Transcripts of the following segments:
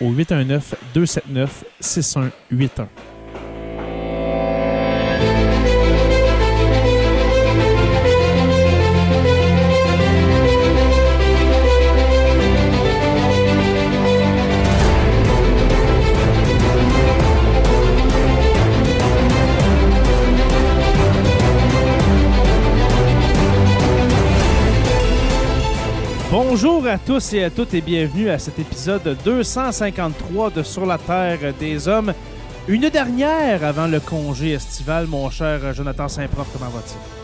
au 819 Bonjour à tous et à toutes et bienvenue à cet épisode 253 de Sur la Terre des Hommes. Une dernière avant le congé estival, mon cher Jonathan Saint-Prof, comment vas-tu?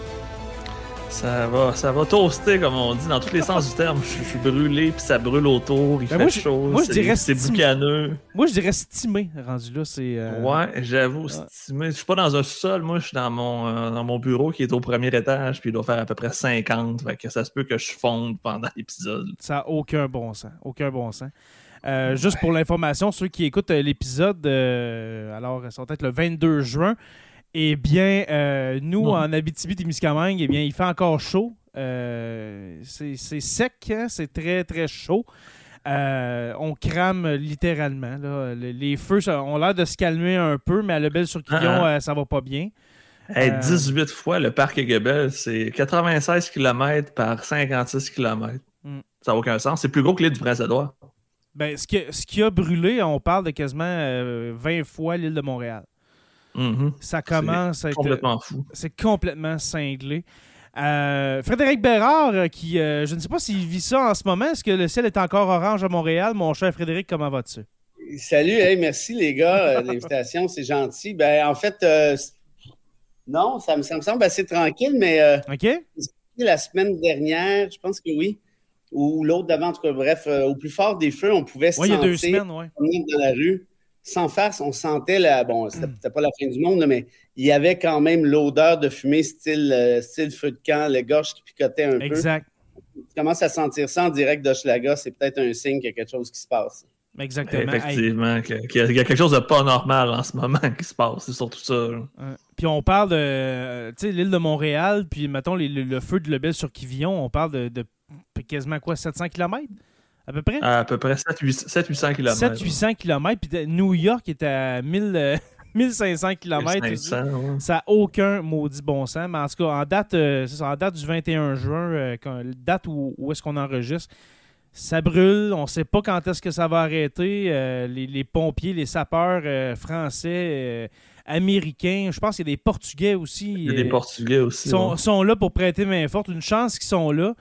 Ça va, ça va toaster, comme on dit, dans tous les sens du terme. Je, suis brûlé, puis ça brûle autour, il Ben fait moi, chaud, moi, je c'est- dirais c'est boucaneux. Moi, je dirais stimé, rendu là. C'est, euh, Ouais, j'avoue, ouais. stimé. Je suis pas dans un sol, moi, je suis dans mon, euh, dans mon bureau qui est au premier étage, puis il doit faire à peu près 50, fait que ça se peut que je fonde pendant l'épisode. Ça n'a aucun bon sens. Aucun bon sens. Euh, Juste pour l'information, ceux qui écoutent l'épisode, alors, ça va être le 22 juin. Eh bien, euh, nous, en Abitibi-Témiscamingue, eh bien, il fait encore chaud. Euh, c'est sec, hein, c'est très, très chaud. Euh, on crame littéralement. là. Les feux ça, ont l'air de se calmer un peu, mais à le bel sur Quillon, Ah. ça va pas bien. Hey, Euh. 18 fois le parc Goebel, c'est 96 km par 56 km. Mm. Ça n'a aucun sens. C'est plus gros que l'île du Prince-Édouard. Ben, ce, qui, ce qui a brûlé, on parle de quasiment euh, 20 fois l'île de Montréal. Mhm. Ça commence à être. Complètement fou. C'est complètement cinglé. Euh, Frédéric Bérard, euh, qui, euh, je ne sais pas s'il vit ça en ce moment. Est-ce que le ciel est encore orange à Montréal? Mon cher Frédéric, comment vas-tu? Salut, hey, merci les gars de l'invitation, c'est gentil. Ben, en fait, euh, non, ça me, ça me semble assez tranquille, mais euh, OK? la semaine dernière, je pense que oui, ou l'autre d'avant, en tout cas, bref, euh, au plus fort des feux, on pouvait se Oui, il y a sentir deux semaines, oui. promener dans la rue. Sans farce, on sentait la. Bon, c'était Mm. c'était pas la fin du monde, mais il y avait quand même l'odeur de fumée, style, euh, style feu de camp, le gorge qui picotait un peu. Exact. Tu commences à sentir ça en direct d'Hochelaga, c'est peut-être un signe qu'il y a quelque chose qui se passe. Exactement. Hey, Effectivement, que- qu'il y, a- quelque chose de pas normal en ce moment qui se passe. C'est surtout ça. euh, puis on parle de l'île de Montréal, puis mettons les- le, le feu de Lebel sur Quivillon, on parle de, de quasiment quoi, 700 km? À peu près? À peu près 700-800 km. 700-800 km, puis New York est à 1000, euh, 1500 km. 500, ouais. Ça n'a aucun maudit bon sens. Mais en tout cas, en date, euh, ça, en date du 21 juin, euh, quand- date où, où est-ce qu'on enregistre, ça brûle. On ne sait pas quand est-ce que ça va arrêter. Euh, les, les pompiers, les sapeurs euh, français, américains, je pense qu'il y a des Portugais aussi. Il y a des Portugais aussi. sont, ouais. sont là pour prêter main forte. Une chance qu'ils sont là.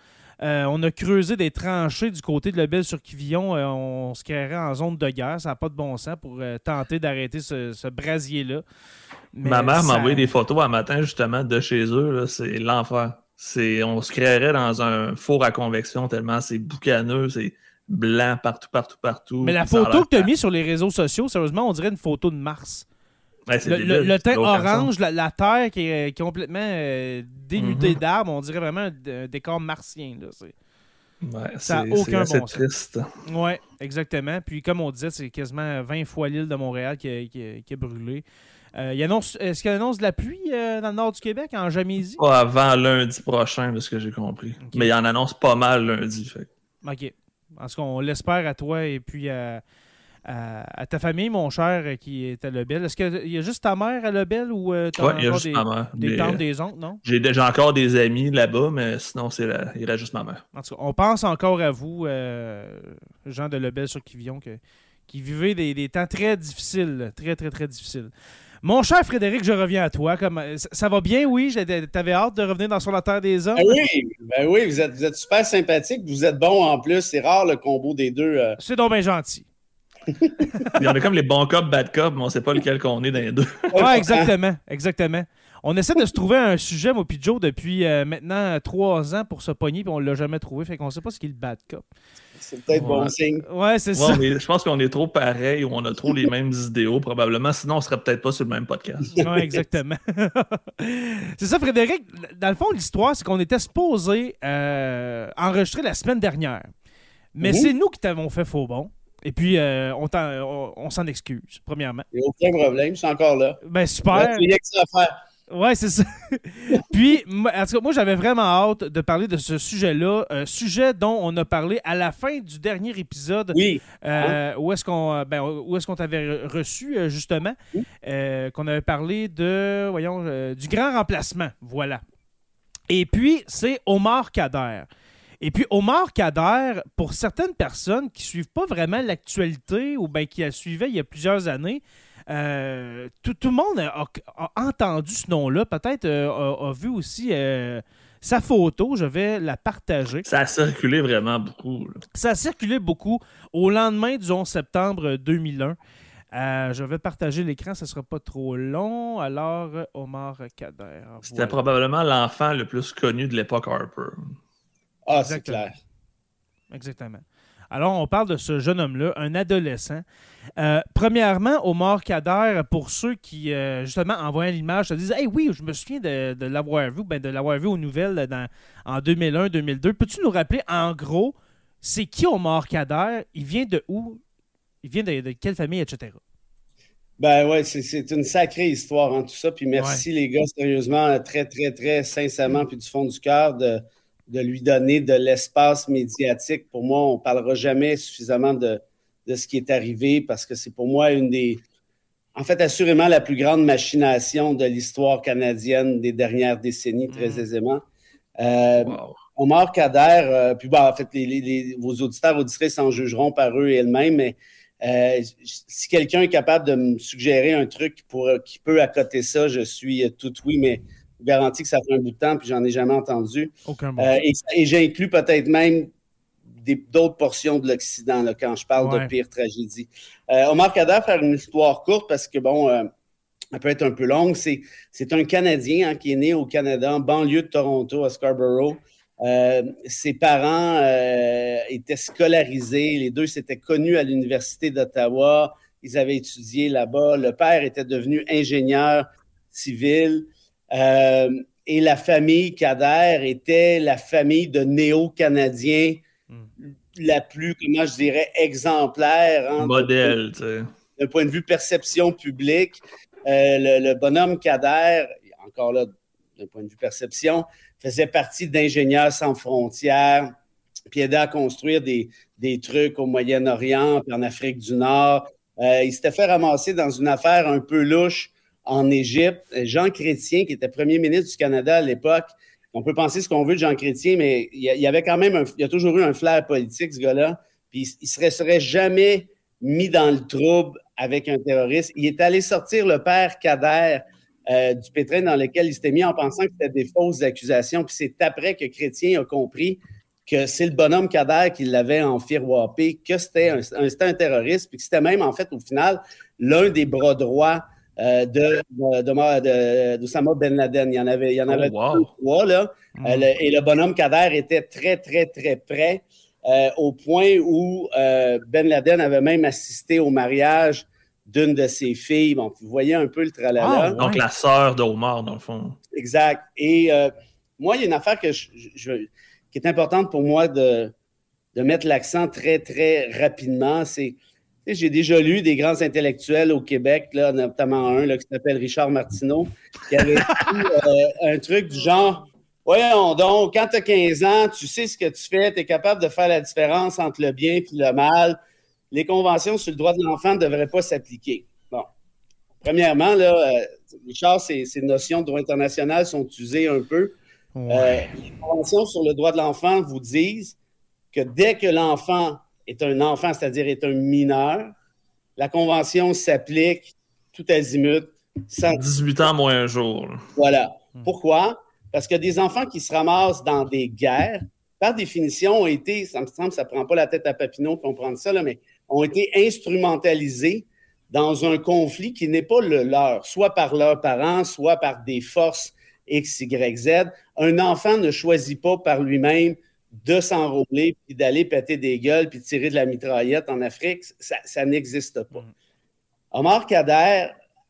Euh, on a creusé des tranchées du côté de Lebel sur Quivillon. Euh, on se créerait en zone de guerre. Ça n'a pas de bon sens pour euh, tenter d'arrêter ce, ce brasier-là. Ma mère m'a envoyé des photos un matin justement de chez eux. C'est l'enfer. On se créerait dans un four à convection tellement c'est boucaneux, c'est blanc partout, partout, partout. Mais la photo que tu as mise sur les réseaux sociaux, sérieusement, on dirait une photo de Mars. Ouais, Le, teint n'a orange, la, la terre qui est, est complètement euh, dénudée Mhm. d'arbres, on dirait vraiment un, un décor martien. Là, c'est- Ouais, Ça a c'est- aucun bon sens. triste. Ouais, exactement. Puis comme on disait, c'est quasiment 20 fois l'île de Montréal qui a, qui a- qui a brûlé. est-ce qu'il annonce de la pluie dans le nord du Québec, en Jamésie? Pas avant lundi prochain, de ce que j'ai compris. Mais il en annonce pas mal lundi. Fait. OK. En tout cas, on l'espère à toi et puis à, à, ta famille, mon cher, qui est à Lebel. Est-ce qu'il y a juste ta mère à Lebel ou tu as il y a juste des, ma mère. des tantes, des oncles, non? J'ai déjà encore des amis là-bas, mais sinon, c'est il reste juste ma mère. En tout cas, on pense encore à vous, Jean de Lebel sur Kivion, que, qui vivait des, des, temps très difficiles, très, très, très difficiles. Mon cher Frédéric, je reviens à toi. Comme, ça, va bien, oui? T'avais hâte de revenir dans Sur la Terre des Hommes? Ben oui, ben oui vous, êtes, vous êtes super sympathique. Vous êtes bon en plus. C'est rare le combo des deux. Euh... C'est donc bien gentil. Il y en a comme les bons cops, bad cops, mais on sait pas lequel qu'on est dans les deux. Oui, exactement. Exactement. On essaie de se trouver un sujet, moi puis Joe, depuis euh, maintenant trois ans pour se pogner, puis on l'a jamais trouvé. Fait qu'on sait pas ce qu'est le bad cop. C'est peut-être Ouais. bon signe. Ouais, c'est ça. Ouais, mais je pense qu'on est trop pareil ou on a trop les mêmes idéaux, probablement. Sinon, on serait peut-être pas sur le même podcast. Oui, exactement. c'est ça, Frédéric. Dans le fond, l'histoire, c'est qu'on était supposé euh, enregistrer la semaine dernière. Mais c'est nous qui t'avons fait faux bon. Et puis, euh, on, t'en- on- on s'en excuse, premièrement. Il n'y a aucun problème. Je suis encore là. Ben, super. Il y a que ça à faire. Ouais, c'est ça. Puis, moi- en tout cas, moi, j'avais vraiment hâte de parler de ce sujet-là. Un sujet dont on a parlé à la fin du dernier épisode. Oui. Euh, où est-ce qu'on ben, où est-ce qu'on t'avait re- reçu euh, justement Oui. Euh, qu'on avait parlé de voyons euh, du grand remplacement voilà et puis c'est Omar Kader et puis Omar Kader pour certaines personnes qui suivent pas vraiment l'actualité ou ben qui la suivaient il y a plusieurs années euh, tout, tout le monde a, a entendu ce nom-là peut-être euh, a, a vu aussi euh, sa photo je vais la partager Ça a circulé vraiment beaucoup. là. ça a circulé beaucoup au lendemain du 11 septembre 2001. Euh, je vais partager l'écran, ce ne sera pas trop long. Alors, Omar Kader. C'était probablement l'enfant le plus connu de l'époque Harper. Ah, c'est clair. Exactement. Alors, on parle de ce jeune homme-là, un adolescent. Euh, premièrement, Omar Kader, pour ceux qui, euh, justement, en voyant l'image, se disent Hey, oui, je me souviens de, de l'avoir vu, ben, de l'avoir vu aux nouvelles dans, en 2001-2002. Peux-tu nous rappeler, en gros, c'est qui Omar Kader? Il vient de où? Il vient de, de quelle famille, etc. Ben ouais, c'est- c'est une sacrée histoire en tout ça. Puis merci les gars, sérieusement, très, très, très sincèrement, puis du fond du cœur, de, de lui donner de l'espace médiatique. Pour moi, on ne parlera jamais suffisamment de, de ce qui est arrivé parce que c'est pour moi une des. En fait, assurément la plus grande machination de l'histoire canadienne des dernières décennies, très Mm. aisément. Euh, Wow. Omar Kader, euh, puis bon, en fait, les, les- les- vos auditeurs, auditrices en jugeront par eux et elles-mêmes, mais euh, si quelqu'un est capable de me suggérer un truc pour, qui peut accoter ça, je suis tout oui, mais vous garantis que ça fait un bout de temps, puis j'en ai jamais entendu. Aucun. Euh, et et j'inclus peut-être même d'autres portions de l'Occident quand je parle Ouais. de pire tragédie. Euh, Omar Kader, faire une histoire courte parce que, bon, euh, elle peut être un peu longue. C'est, un Canadien hein, qui est né au Canada, en banlieue de Toronto, à Scarborough. Euh, ses parents étaient scolarisés. Les deux s'étaient connus à l'Université d'Ottawa. Ils avaient étudié là-bas. Le père était devenu ingénieur civil. Euh, et la famille Kader était la famille de néo-canadiens Mm. la plus, comment je dirais, exemplaire. hein, Modèle, tu sais. d'un point de vue perception publique, euh, le, le bonhomme Kader, encore là, d'un point de vue perception, faisait partie d'Ingénieurs sans frontières, puis aidait à construire des, des trucs au Moyen-Orient, puis en Afrique du Nord. Euh, il s'était fait ramasser dans une affaire un peu louche en Égypte. Jean Chrétien, qui était premier ministre du Canada à l'époque, on peut penser ce qu'on veut de Jean Chrétien, mais il y avait quand même, un, il y a toujours eu un flair politique, ce gars-là. Puis il, il serait, jamais mis dans le trouble avec un terroriste. Il est allé sortir le père Kader euh, du pétrin dans lequel il s'était mis en pensant que c'était des fausses accusations. Puis c'est après que Chrétien a compris que c'est le bonhomme Kader qui l'avait enfiroppé, que c'était un, un terroriste, puis que c'était même, en fait, au final, l'un des bras droits euh, de, de, d'Osama Ben Laden. Il y en avait, il y en Oh, avait wow. deux ou trois, là. Mm. Euh, le- et le bonhomme Kader était très, très, très près, euh, au point où Ben Laden avait même assisté au mariage d'une de ses filles. Bon, vous voyez un peu le tralala. Ah, ouais. Donc, la sœur d'Omar, dans le fond. Exact. Et moi, il y a une affaire que je- je- qui est importante pour moi de, de mettre l'accent très, très rapidement. C'est j'ai déjà lu des grands intellectuels au Québec, là, notamment un là, qui s'appelle Richard Martineau, qui avait dit euh, un truc du genre Voyons donc, quand tu as 15 ans, tu sais ce que tu fais, tu es capable de faire la différence entre le bien et le mal. Les conventions sur le droit de l'enfant ne devraient pas s'appliquer. Bon. Premièrement, là, euh, Richard, ces, ces, notions de droit international sont usées un peu. Euh, les conventions sur le droit de l'enfant vous disent que dès que l'enfant est un enfant, c'est-à-dire est un mineur, la convention s'applique tout azimut. 18 ans moins un jour. Voilà. Hmm. Pourquoi? Parce que des enfants qui se ramassent dans des guerres, par définition, ont été, ça me semble, ça ne prend pas la tête à Papineau de comprendre ça, là, mais ont été instrumentalisés dans un conflit qui n'est pas le leur, soit par leurs parents, soit par des forces X, Y, Z. Un enfant ne choisit pas par lui-même de s'enrôler, puis d'aller péter des gueules, puis tirer de la mitraillette en Afrique. Ça, n'existe pas. Mm. Omar Kader,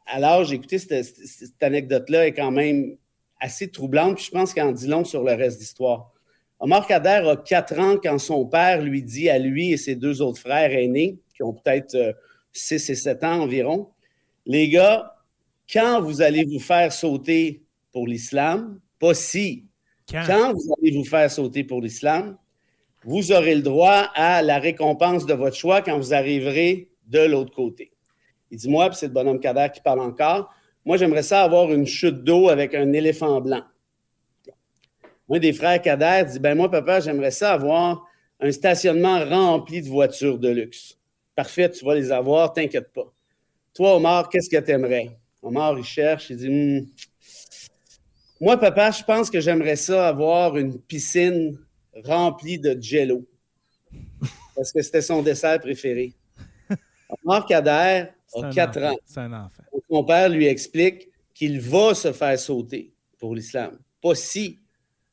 alors j'ai écouté cette, cette anecdote-là, est quand même assez troublante, puis je pense qu'en dit long sur le reste d'histoire. Omar Kader a quatre ans quand son père lui dit à lui et ses deux autres frères aînés, qui ont peut-être 6 euh, et 7 ans environ, les gars, quand vous allez vous faire sauter pour l'islam, pas si, quand? vous allez vous faire sauter pour l'islam, vous aurez le droit à la récompense de votre choix quand vous arriverez de l'autre côté. Il dit, moi, puis c'est le bonhomme Kader qui parle encore, moi, j'aimerais ça avoir une chute d'eau avec un éléphant blanc. Un des frères Kader dit Ben, moi, papa, j'aimerais ça avoir un stationnement rempli de voitures de luxe. Parfait, tu vas les avoir, t'inquiète pas. Toi, Omar, qu'est-ce que tu aimerais? Omar, il cherche, il dit hmm, Moi, papa, je pense que j'aimerais ça avoir une piscine remplie de jello. Parce que c'était son dessert préféré. Omar Kader a 4 ans. C'est un enfant. Son père lui explique qu'il va se faire sauter pour l'islam. Pas si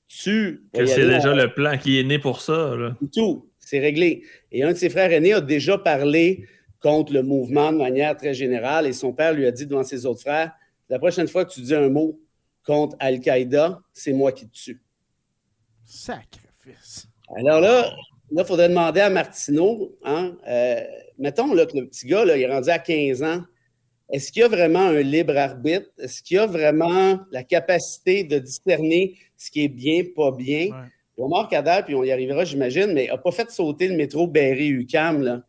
tu. Que c'est déjà le plan qui est né pour ça. Là. Tout, c'est réglé. Et un de ses frères aînés a déjà parlé contre le mouvement de manière très générale et son père lui a dit devant ses autres frères La prochaine fois que tu dis un mot contre Al-Qaïda, c'est moi qui te tue. Sacrifice. Alors là, il faudrait demander à Martineau, hein, euh, mettons là, que le petit gars, là, il est rendu à 15 ans. Est-ce qu'il y a vraiment un libre arbitre? Est-ce qu'il y a vraiment la capacité de discerner ce qui est bien, pas bien? Ouais. Omar Kader, puis on y arrivera, j'imagine, mais n'a pas fait sauter le métro Berry-UQAM.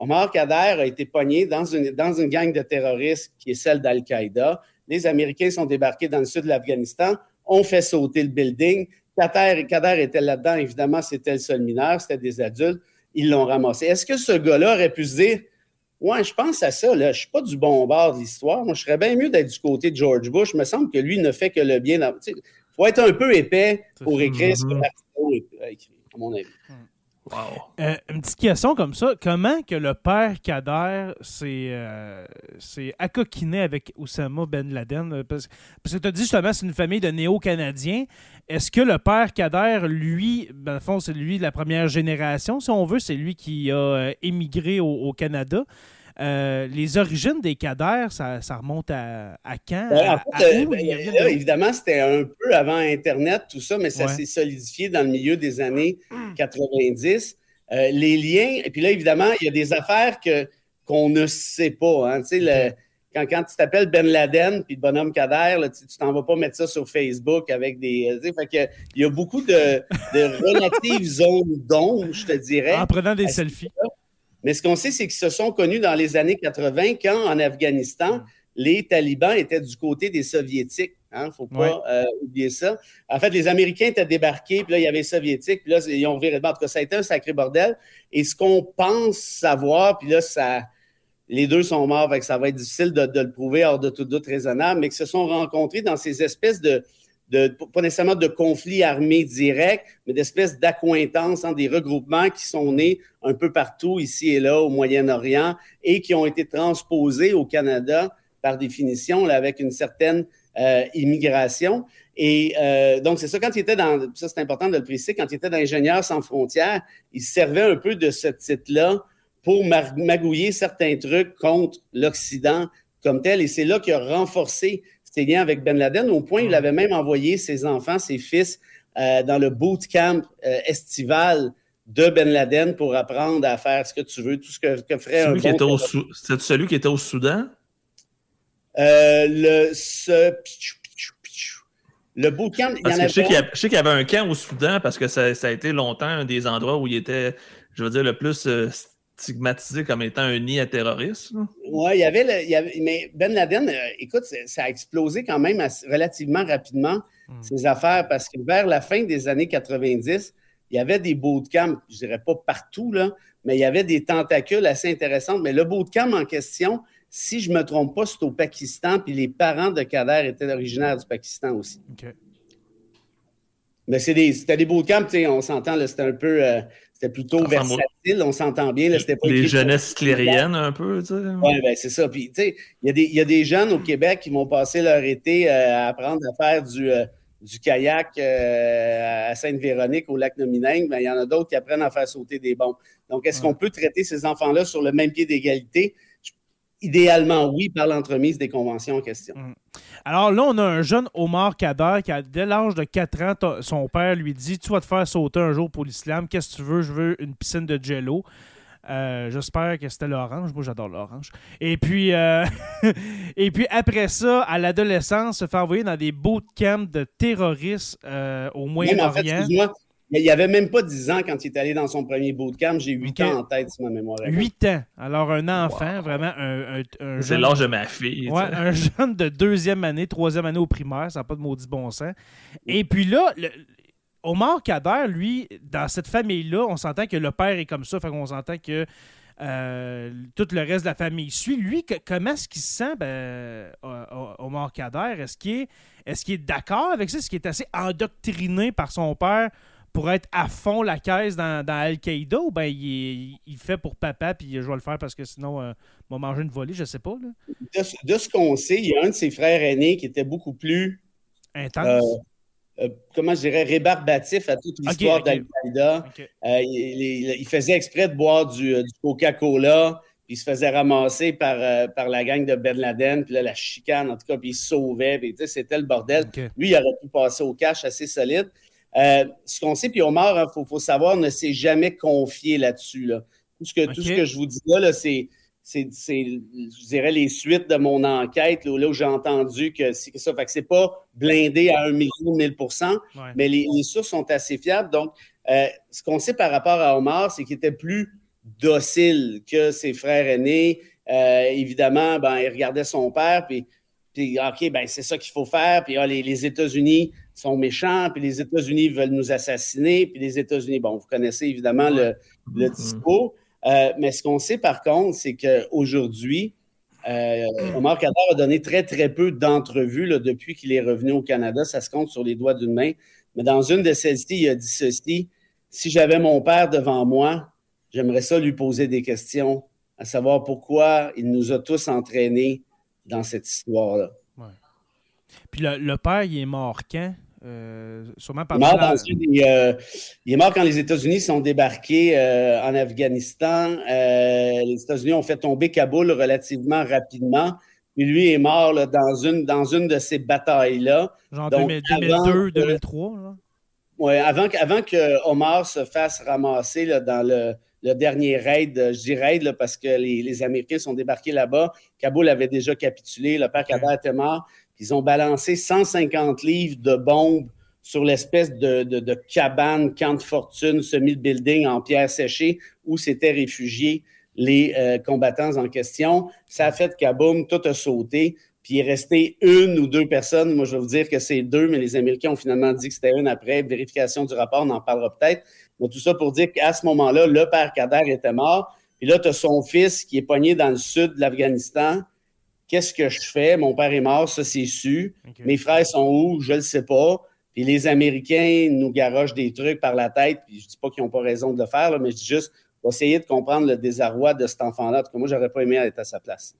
Omar Kader a été pogné dans une, dans une gang de terroristes qui est celle d'Al-Qaïda. Les Américains sont débarqués dans le sud de l'Afghanistan, ont fait sauter le building. Kader, Kader était là-dedans, évidemment, c'était le seul mineur, c'était des adultes. Ils l'ont ramassé. Est-ce que ce gars-là aurait pu se dire Ouais, je pense à ça. Là. Je ne suis pas du bon bord de l'histoire. Moi, je serais bien mieux d'être du côté de George Bush. Il me semble que lui ne fait que le bien. Il faut être un peu épais pour écrire ce que mm-hmm. A écrit, à mon avis. Euh, une petite question comme ça. Comment que le père Kader s'est euh, accoquiné avec Oussama Ben Laden? Euh, parce, que tu as dit justement c'est une famille de néo-canadiens. Est-ce que le père Kader, lui, dans le fond, c'est lui la première génération, si on veut, c'est lui qui a émigré au, Canada? Les origines des cadères, ça, remonte à, quand? évidemment, c'était un peu avant Internet, tout ça, mais ça s'est solidifié dans le milieu des années 90. Euh, les liens, et puis là, évidemment, il y a des affaires que, qu'on ne sait pas. Hein. quand, quand tu t'appelles Ben Laden puis le bonhomme Kader, tu, t'en vas pas mettre ça sur Facebook avec des. Fait que, il y a beaucoup de, relatives zones d'ombre, je te dirais. En prenant des selfies. Mais ce qu'on sait, c'est qu'ils se sont connus dans les années 80 quand, en Afghanistan, mm. les talibans étaient du côté des soviétiques. Il hein, ne faut pas euh, oublier ça. En fait, les Américains étaient débarqués, puis là, il y avait les Soviétiques, puis là, ils ont viré de En tout cas, ça a été un sacré bordel. Et ce qu'on pense savoir, puis là, ça, les deux sont morts, ça va être difficile de, le prouver hors de tout doute raisonnable, mais qu'ils se sont rencontrés dans ces espèces de, pas nécessairement de conflits armés directs, mais d'espèces d'accointances, hein, des regroupements qui sont nés un peu partout, ici et là, au Moyen-Orient, et qui ont été transposés au Canada, par définition, avec une certaine euh, immigration. Et euh, donc, c'est ça, quand il était dans, ça c'est important de le préciser, quand il était dans Ingénieurs sans frontières, il servait un peu de ce titre-là pour magouiller certains trucs contre l'Occident comme tel. Et c'est là qu'il a renforcé ses liens avec Ben Laden, au point où il avait même envoyé ses enfants, ses fils, euh, dans le bootcamp estival de Ben Laden pour apprendre à faire ce que tu veux, tout ce que, que ferait celui un qui était bon au Sou- C'était celui qui était au Soudan? Euh, le, ce, le bootcamp, il y Parce en que je sais avait qu'il y, a- je sais qu'il y avait un camp au Soudan parce que ça, ça a été longtemps un des endroits où il était, je veux dire, le plus euh, stigmatisé comme étant un nid à terroristes. Oui, il y avait, le- il y avait- mais Ben Laden, euh, écoute, ça a explosé quand même assez- relativement rapidement, Hmm. ces affaires, parce que vers la fin des années 90, il y avait des bootcamps, je dirais pas partout, là, mais il y avait des tentacules assez intéressantes. Mais le bootcamp en question, si je ne me trompe pas, c'est au Pakistan, puis les parents de Kader étaient originaires du Pakistan aussi. OK. Mais c'est des, c'était des bootcamps, tu sais, on s'entend, c'était un peu, euh, c'était plutôt versatile, on s'entend bien, là, c'était pas Les jeunesses clériennes, un peu, tu sais. Oui, ben c'est ça. Puis, tu sais, il y, a des- il y a des jeunes au Québec qui vont passer leur été euh, à apprendre à faire du, euh, du kayak euh, à Sainte-Véronique, au lac Nomineng. Ben, il y en a d'autres qui apprennent à faire sauter des bombes. Donc, est-ce Ouais. qu'on peut traiter ces enfants-là sur le même pied d'égalité? Idéalement, oui, par l'entremise des conventions en question. Alors là, on a un jeune Omar Kader qui, a, dès l'âge de 4 ans, son père lui dit Tu vas te faire sauter un jour pour l'islam. Qu'est-ce que tu veux? Je veux une piscine de jello. Euh, J'espère que c'était l'orange. Moi, j'adore l'orange. Et puis, euh, et puis après ça, à l'adolescence, se fait envoyer dans des bootcamps de terroristes euh, au Même en fait, Moyen-Orient. Il n'y avait même pas 10 ans quand il est allé dans son premier bootcamp. J'ai 8 Ok. ans en tête, si ma mémoire est bonne. 8 ans. Alors, un enfant, vraiment un, un, un C'est jeune- l'âge de ma fille. Ouais, un jeune de deuxième année, troisième année au primaire, ça n'a pas de maudit bon sens. Et puis là, le- Omar Kader, lui, dans cette famille-là, on s'entend que le père est comme ça, fait qu'on s'entend que euh, tout le reste de la famille suit. Lui, que- comment est-ce qu'il se sent, ben, Omar Kader? Est-ce qu'il est, est d'accord avec ça? Est-ce qu'il est assez endoctriné par son père pour être à fond la caisse dans, dans Al-Qaïda ou ben il, il fait pour papa puis je vais le faire parce que sinon, euh, on va manger une volée, je sais pas. Là. De, ce- de ce qu'on sait, il y a un de ses frères aînés qui était beaucoup plus Intense? Euh, euh, comment je dirais, rébarbatif à toute l'histoire d'Al-Qaïda. Euh, il, il- il faisait exprès de boire du, du Coca-Cola, puis il se faisait ramasser par, par la gang de Ben Laden, puis là, la chicane, en tout cas, puis il se sauvait, puis c'était le bordel. Lui, il aurait pu passer au cash assez solide. Euh, ce qu'on sait, puis Omar, il faut, faut savoir, ne s'est jamais confié là-dessus. Là. Tout, ce que, tout Ok. ce que je vous dis là, là, c'est, je dirais, les suites de mon enquête, là, où j'ai entendu que c'est ça. Fait que c'est pas blindé à un million, mille pour cent, Ouais. mais les, les sources sont assez fiables. Donc, euh, ce qu'on sait par rapport à Omar, c'est qu'il était plus docile que ses frères aînés. Euh, évidemment, ben, il regardait son père, puis, puis OK, ben, c'est ça qu'il faut faire. Puis ah, les, les États-Unis sont méchants, puis les États-Unis veulent nous assassiner, puis les États-Unis, bon, vous connaissez évidemment le, le Mhm. discours. Euh, mais ce qu'on sait par contre, c'est qu'aujourd'hui, euh, Omar Kader a donné très, très peu d'entrevues là, depuis qu'il est revenu au Canada. Ça se compte sur les doigts d'une main. Mais dans une de celles-ci, il a dit ceci Si j'avais mon père devant moi, j'aimerais ça lui poser des questions, à savoir pourquoi il nous a tous entraînés dans cette histoire-là. Puis le, le père, il est mort quand? Euh, sûrement Il mort la- une des, euh, il est mort quand les États-Unis sont débarqués euh, en Afghanistan. Les États-Unis ont fait tomber Kaboul relativement rapidement. Puis lui est mort là, dans, une, dans une de ces batailles-là. genre donc, 2000 avant 2002, que- 2003. là. Ouais, avant, que- avant que Omar se fasse ramasser là, dans le, le dernier raid, je dis raid là, parce que les, les Américains sont débarqués là-bas. Kaboul avait déjà capitulé, le père Kader était mort. Ils ont balancé 150 livres de bombes sur l'espèce de, cabane, camp de fortune, semi-building en pierre séchée où s'étaient réfugiés les euh, combattants en question. Ça a fait kaboum, tout a sauté. Puis il est resté une ou deux personnes. Moi, je vais vous dire que c'est deux, mais les Américains ont finalement dit que c'était une après. Vérification du rapport, on en parlera peut-être. Mais tout ça pour dire qu'à ce moment-là, le père Kader était mort. Puis là, tu as son fils qui est pogné dans le sud de l'Afghanistan. Qu'est-ce que je fais? Mon père est mort, ça c'est su. Mes frères sont où? Je ne le sais pas. Puis les Américains nous garochent des trucs par la tête. Puis je dis pas qu'ils n'ont pas raison de le faire, là, mais je dis juste, essayer de comprendre le désarroi de cet enfant-là. En tout cas, moi, j'aurais pas aimé être à sa place.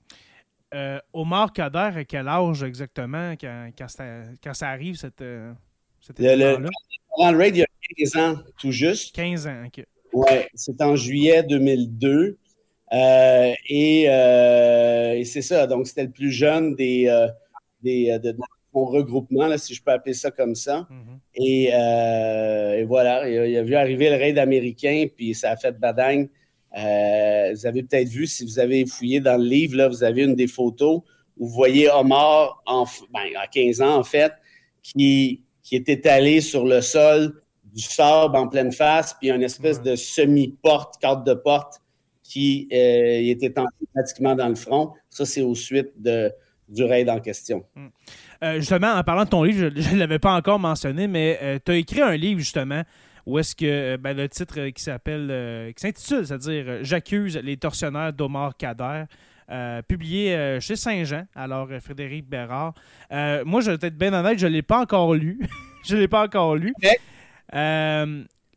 Euh, Omar Kader, à quel âge exactement quand, quand, ça, quand ça arrive, cette, euh, cet Le- le-? Ron Raid, il y a 15 ans, tout juste. 15 ans, OK. Ouais, c'est en juillet 2002. Euh, et euh, et c'est ça, donc c'était le plus jeune des, euh, des, euh, de, de regroupement, si je peux appeler ça comme ça. Mhm. et, voilà, il a, vu arriver le raid américain, puis ça a fait badagne. vous avez peut-être vu, si vous avez fouillé dans le livre, là, vous avez une des photos où vous voyez Omar, en, ben, à 15 ans en fait, qui, qui est étalé sur le sol du sable en pleine face, puis une espèce de semi-porte, carte de porte qui euh, était pratiquement dans le front. Ça, c'est au suite de, du raid en question. Hmm. Euh, justement, en parlant de ton livre, je ne l'avais pas encore mentionné, mais euh, tu as écrit un livre, justement, où est-ce que ben, le titre qui s'appelle, qui s'intitule, c'est-à-dire J'accuse les tortionnaires d'Omar Kader. publié chez Saint-Jean, alors Frédéric Bérard. moi, je vais être bien honnête, je ne l'ai pas encore lu. je ne l'ai pas encore lu.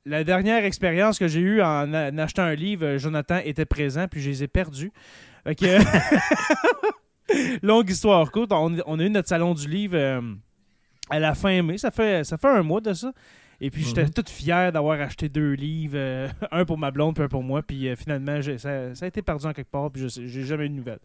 La dernière expérience que j'ai eue en, achetant un livre, euh, Jonathan était présent, puis je les ai perdus. Longue histoire courte. On, a eu notre salon du livre euh, à la fin mai. Ça fait, ça fait un mois de ça. Et puis, j'étais mhm. toute fier d'avoir acheté deux livres, euh, un pour ma blonde, puis un pour moi. Puis euh, finalement, ça, a été perdu en quelque part, puis j'ai jamais eu de nouvelles.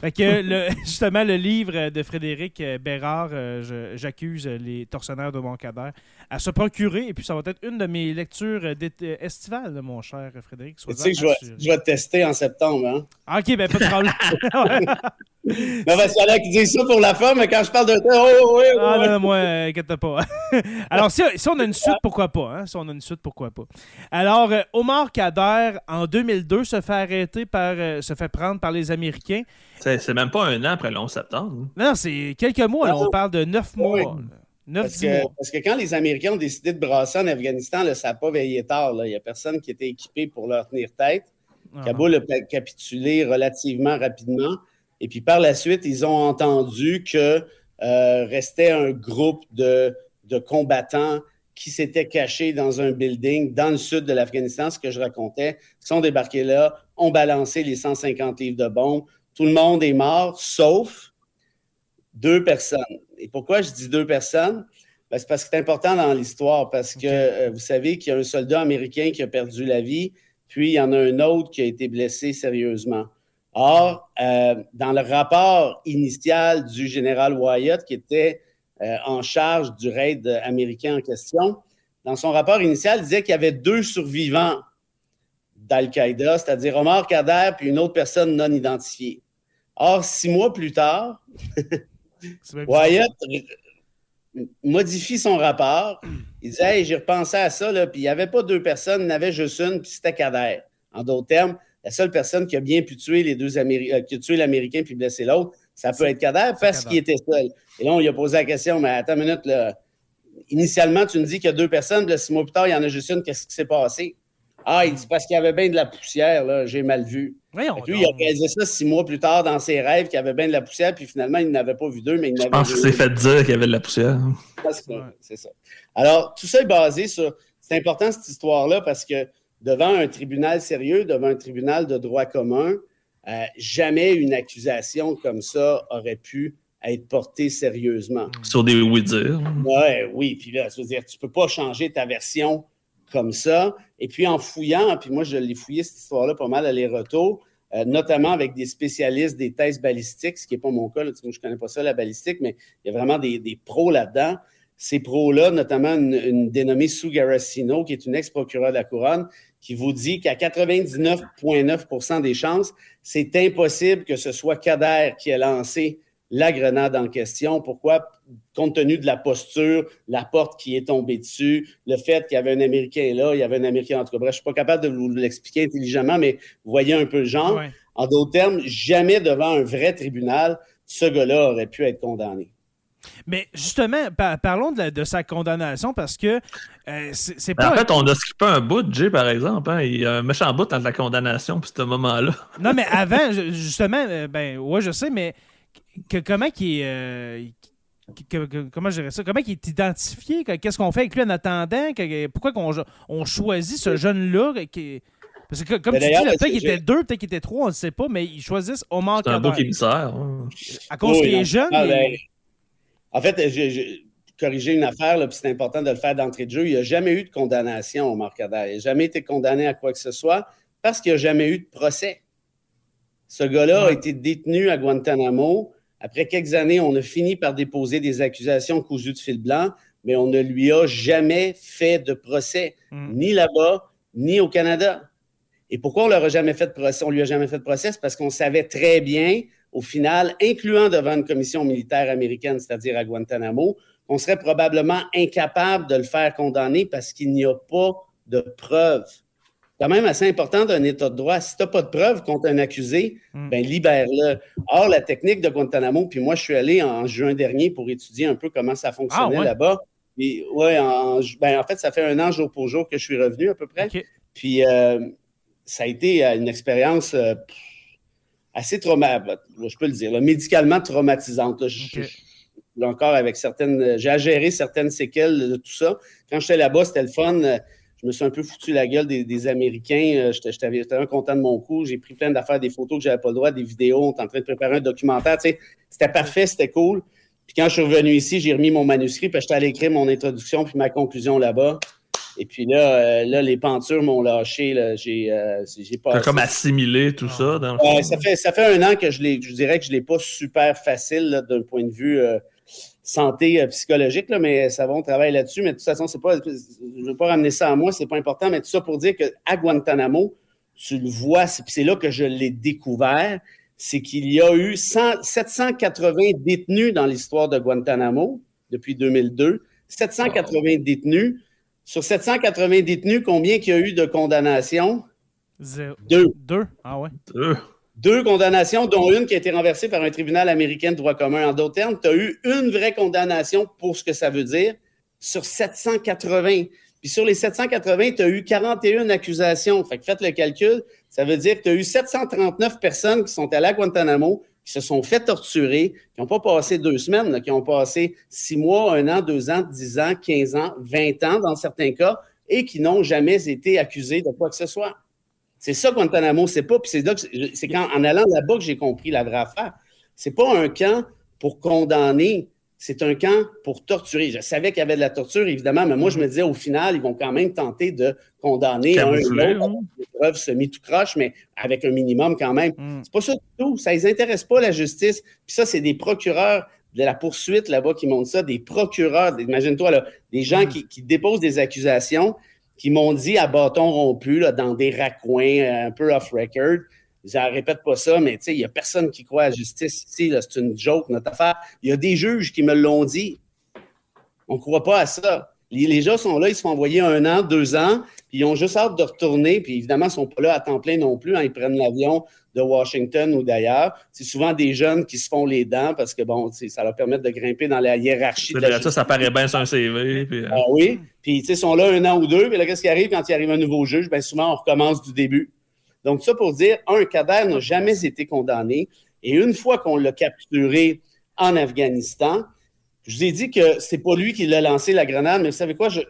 Fait que, justement, le livre de Frédéric Bérard, euh, J'accuse les tortionnaires de mon cadre, à se procurer. Et puis, ça va être une de mes lectures estivales, mon cher Frédéric. Tu sais que je vais, je vais, tester en septembre. Hein? Ah, ok, ben pas de problème. Non, parce qu'il y en a qui disent ça pour la femme, mais quand je parle de oh, oh, oui, Ah, non, moi, inquiète pas. Alors, si, si, on a une suite, pourquoi pas? Hein? Si on a une suite, pourquoi pas? Alors, euh, Omar Kader, en 2002, se fait arrêter par, euh, se fait prendre par les Américains. C'est même pas un an après le 11 septembre. Non, c'est quelques mois. on parle de neuf mois. parce, que, parce que quand les Américains ont décidé de brasser en Afghanistan, là, ça n'a pas veillé tard. Il n'y a personne qui était équipé pour leur tenir tête. Ah Kaboul a capitulé relativement rapidement. Et puis par la suite, ils ont entendu que euh, restait un groupe de, de combattants qui s'étaient cachés dans un building dans le sud de l'Afghanistan, ce que je racontais, sont débarqués là, ont balancé les 150 livres de bombes. Tout le monde est mort, sauf deux personnes. Et pourquoi je dis deux personnes? Ben, c'est parce que c'est important dans l'histoire, parce que euh, vous savez qu'il y a un soldat américain qui a perdu la vie, puis il y en a un autre qui a été blessé sérieusement. Or, euh, dans le rapport initial du général Wyatt, qui était euh, en charge du raid américain en question, dans son rapport initial, il disait qu'il y avait deux survivants d'Al-Qaïda, c'est-à-dire Omar Kader puis une autre personne non identifiée. Or, six mois plus tard, Wyatt modifie son rapport. Il disait hey, j'ai repensé à ça, là, puis il n'y avait pas deux personnes, il y en avait juste une, puis c'était Kader. En d'autres termes, la seule personne qui a bien pu tuer les deux Américains, euh, qui a tué l'Américain puis blessé l'autre, ça peut être Kader parce qu'il était seul. Et là, on lui a posé la question, mais attends une minute, là. Initialement, tu nous dis qu'il y a deux personnes, puis six mois plus tard, il y en a juste une, qu'est-ce qui s'est passé? Ah, il dit parce qu'il y avait bien de la poussière, là, j'ai mal vu. Oui, puis, il a réalisé ça six mois plus tard dans ses rêves qu'il y avait bien de la poussière, puis finalement, il n'avait pas vu deux, mais il n'avait Je pense qu'il s'est fait dire qu'il y avait de la poussière. C'est ça. Alors, tout ça est basé sur. C'est important cette histoire-là parce que devant un tribunal sérieux, devant un tribunal de droit commun, euh, jamais une accusation comme ça aurait pu être portée sérieusement. Sur des oui-dire. Ouais, oui, puis là, cest dire tu ne peux pas changer ta version comme ça. Et puis en fouillant, puis moi je l'ai fouillé cette histoire-là pas mal aller-retour, euh, notamment avec des spécialistes des thèses balistiques, ce qui n'est pas mon cas, je ne connais pas ça, la balistique, mais il y a vraiment des, des pros là-dedans ces pros-là, notamment une, dénommée Sue Garacino, qui est une ex-procureure de la Couronne, qui vous dit qu'à 99,9% des chances, c'est impossible que ce soit Kader qui ait lancé la grenade en question. Pourquoi? Compte tenu de la posture, la porte qui est tombée dessus, le fait qu'il y avait un Américain là, il y avait un Américain entre bras. Je ne suis pas capable de vous l'expliquer intelligemment, mais vous voyez un peu le genre. En d'autres termes, jamais devant un vrai tribunal, ce gars-là aurait pu être condamné. Mais justement, parlons de, sa condamnation parce que euh, c'est pas. En fait, on a skippé un bout, Jay, par exemple. Hein, il y a un méchant bout entre la condamnation et ce moment-là. non, mais avant, justement, euh, ben, ouais, je sais, mais comment qui est. Euh, comment je dirais ça? Comment il est identifié? Qu'est-ce qu'on fait avec lui en attendant? pourquoi on, choisit ce jeune-là? Parce que comme ben, tu dis, peut-être qu'il était deux, peut-être qu'il était trois, on ne sait pas, mais ils choisissent Omar C'est un beau émissaire. Hein. À cause qu'il est jeune. Ah, ben, en fait, j'ai corrigé une affaire, puis c'est important de le faire d'entrée de jeu. Il n'y a jamais eu de condamnation au Marcader. Il n'a jamais été condamné à quoi que ce soit parce qu'il n'y a jamais eu de procès. Ce gars-là a été détenu à Guantanamo Après quelques années, on a fini par déposer des accusations cousues de fil blanc, mais on ne lui a jamais fait de procès, Mm. ni là-bas, ni au Canada. Et pourquoi on leur a jamais fait de procès? On lui a jamais fait de procès, c'est parce qu'on savait très bien, au final, incluant devant une commission militaire américaine, c'est-à-dire à Guantanamo, qu'on serait probablement incapable de le faire condamner parce qu'il n'y a pas de preuves. Quand même assez important d'un État de droit. Si tu n'as pas de preuves contre un accusé, Mm. ben libère-le. Or, la technique de Guantanamo, puis moi, je suis allé en juin dernier pour étudier un peu comment ça fonctionnait Ah, ouais. là-bas. Ouais, en, ben, en fait, ça fait un an jour pour jour que je suis revenu à peu près. Puis euh, ça a été euh, une expérience euh, assez traumatisante, je peux le dire, là, médicalement traumatisante. là. Je- encore avec certaines. J'ai à gérer certaines séquelles de tout ça. Quand j'étais là-bas, c'était le fun. euh, Je me suis un peu foutu la gueule des, des Américains. euh, J'étais j'étais vraiment content de mon coup. J'ai pris plein d'affaires, des photos que j'avais pas le droit, des vidéos. On était en train de préparer un documentaire. tu sais. C'était parfait, c'était cool. Puis quand je suis revenu ici, j'ai remis mon manuscrit, puis j'étais allé écrire mon introduction puis ma conclusion là-bas. Et puis là, euh, là les pentures m'ont lâché. J'ai euh, j'ai pas. T'as comme assimilé tout ça dans le ça, fait, ça fait un an que je, l'ai- je dirais que je ne l'ai pas super facile d'un point de vue euh, santé euh, psychologique, là, mais ça va, on travaille là-dessus. Mais de toute façon, c'est pas, je ne veux pas ramener ça à moi, c'est pas important, mais tout ça pour dire qu'à Guantanamo, tu le vois, c'est, puis c'est là que je l'ai découvert, c'est qu'il y a eu 100 780 détenus dans l'histoire de Guantanamo depuis 2002. 780 détenus. Sur 780 détenus, combien qu'il y a eu de condamnations? Zéro. Deux. Deux? Ah ouais. Euh, Deux condamnations, dont une qui a été renversée par un tribunal américain de droit commun. En d'autres termes, tu as eu une vraie condamnation pour ce que ça veut dire sur 780. Puis sur les 780, tu as eu 41 accusations. Fait que faites le calcul. Ça veut dire que tu as eu 739 personnes qui sont allées à Guantanamo, qui se sont fait torturer, qui n'ont pas passé deux semaines, qui ont passé six mois, un an, deux ans, dix ans, quinze ans, vingt ans dans certains cas, et qui n'ont jamais été accusés de quoi que ce soit. C'est ça, Guantanamo, c'est pas. Puis c'est là c'est quand, en allant là-bas que j'ai compris la vraie affaire. C'est pas un camp pour condamner, c'est un camp pour torturer. Je savais qu'il y avait de la torture, évidemment, mais moi, je me disais, au final, ils vont quand même tenter de condamner un ou l'autre, preuves semi-tout croche, mais avec un minimum quand même. Mm. C'est pas ça du tout. Ça les intéresse pas, la justice. Puis ça, c'est des procureurs de la poursuite là-bas qui montrent ça, des procureurs, imagine-toi, là, des gens Mm. qui, qui déposent des accusations, qui m'ont dit à bâton rompu, là, dans des raccoins, euh, un peu off-record. Je ne répète pas ça, mais tu sais, il n'y a personne qui croit à la justice ici. C'est une joke, notre affaire. Il y a des juges qui me l'ont dit. On ne croit pas à ça. Les, les gens sont là, ils se font envoyer un an, deux ans, puis ils ont juste hâte de retourner. Puis évidemment, ils ne sont pas là à temps plein non plus. hein. Ils prennent l'avion de Washington ou d'ailleurs. C'est souvent des jeunes qui se font les dents parce que, bon, ça leur permet de grimper dans la hiérarchie de la ça, ça paraît bien sur un CV. Puis, euh, ah oui. Puis, ils sont là un an ou deux. Puis là, qu'est-ce qui arrive quand il arrive un nouveau juge? Bien, souvent, on recommence du début. Donc, ça pour dire, un, Kader n'a jamais été condamné. Et une fois qu'on l'a capturé en Afghanistan, je vous ai dit que c'est pas lui qui l'a lancé la grenade, mais vous savez quoi? Je,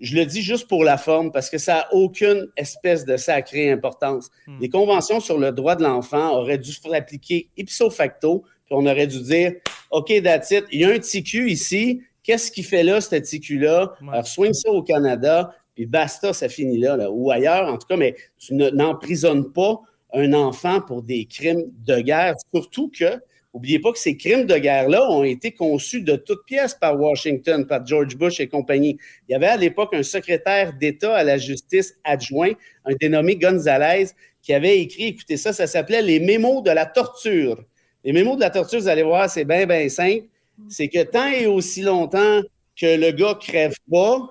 je le dis juste pour la forme parce que ça n'a aucune espèce de sacrée importance. Hmm. Les conventions sur le droit de l'enfant auraient dû se faire appliquer ipso facto, puis on aurait dû dire OK, that's it. Il y a un TQ ici. Qu'est-ce qu'il fait là, ce TQ-là? Ouais. Alors, soigne ça au Canada, puis basta, ça finit là, là, ou ailleurs, en tout cas, mais tu ne- n'emprisonnes pas un enfant pour des crimes de guerre. Surtout que, n'oubliez pas que ces crimes de guerre-là ont été conçus de toutes pièces par Washington, par George Bush et compagnie. Il y avait à l'époque un secrétaire d'État à la justice adjoint, un dénommé Gonzalez, qui avait écrit, écoutez ça, ça s'appelait Les mémos de la torture. Les mémos de la torture, vous allez voir, c'est bien, bien simple. C'est que tant et aussi longtemps que le gars crève pas,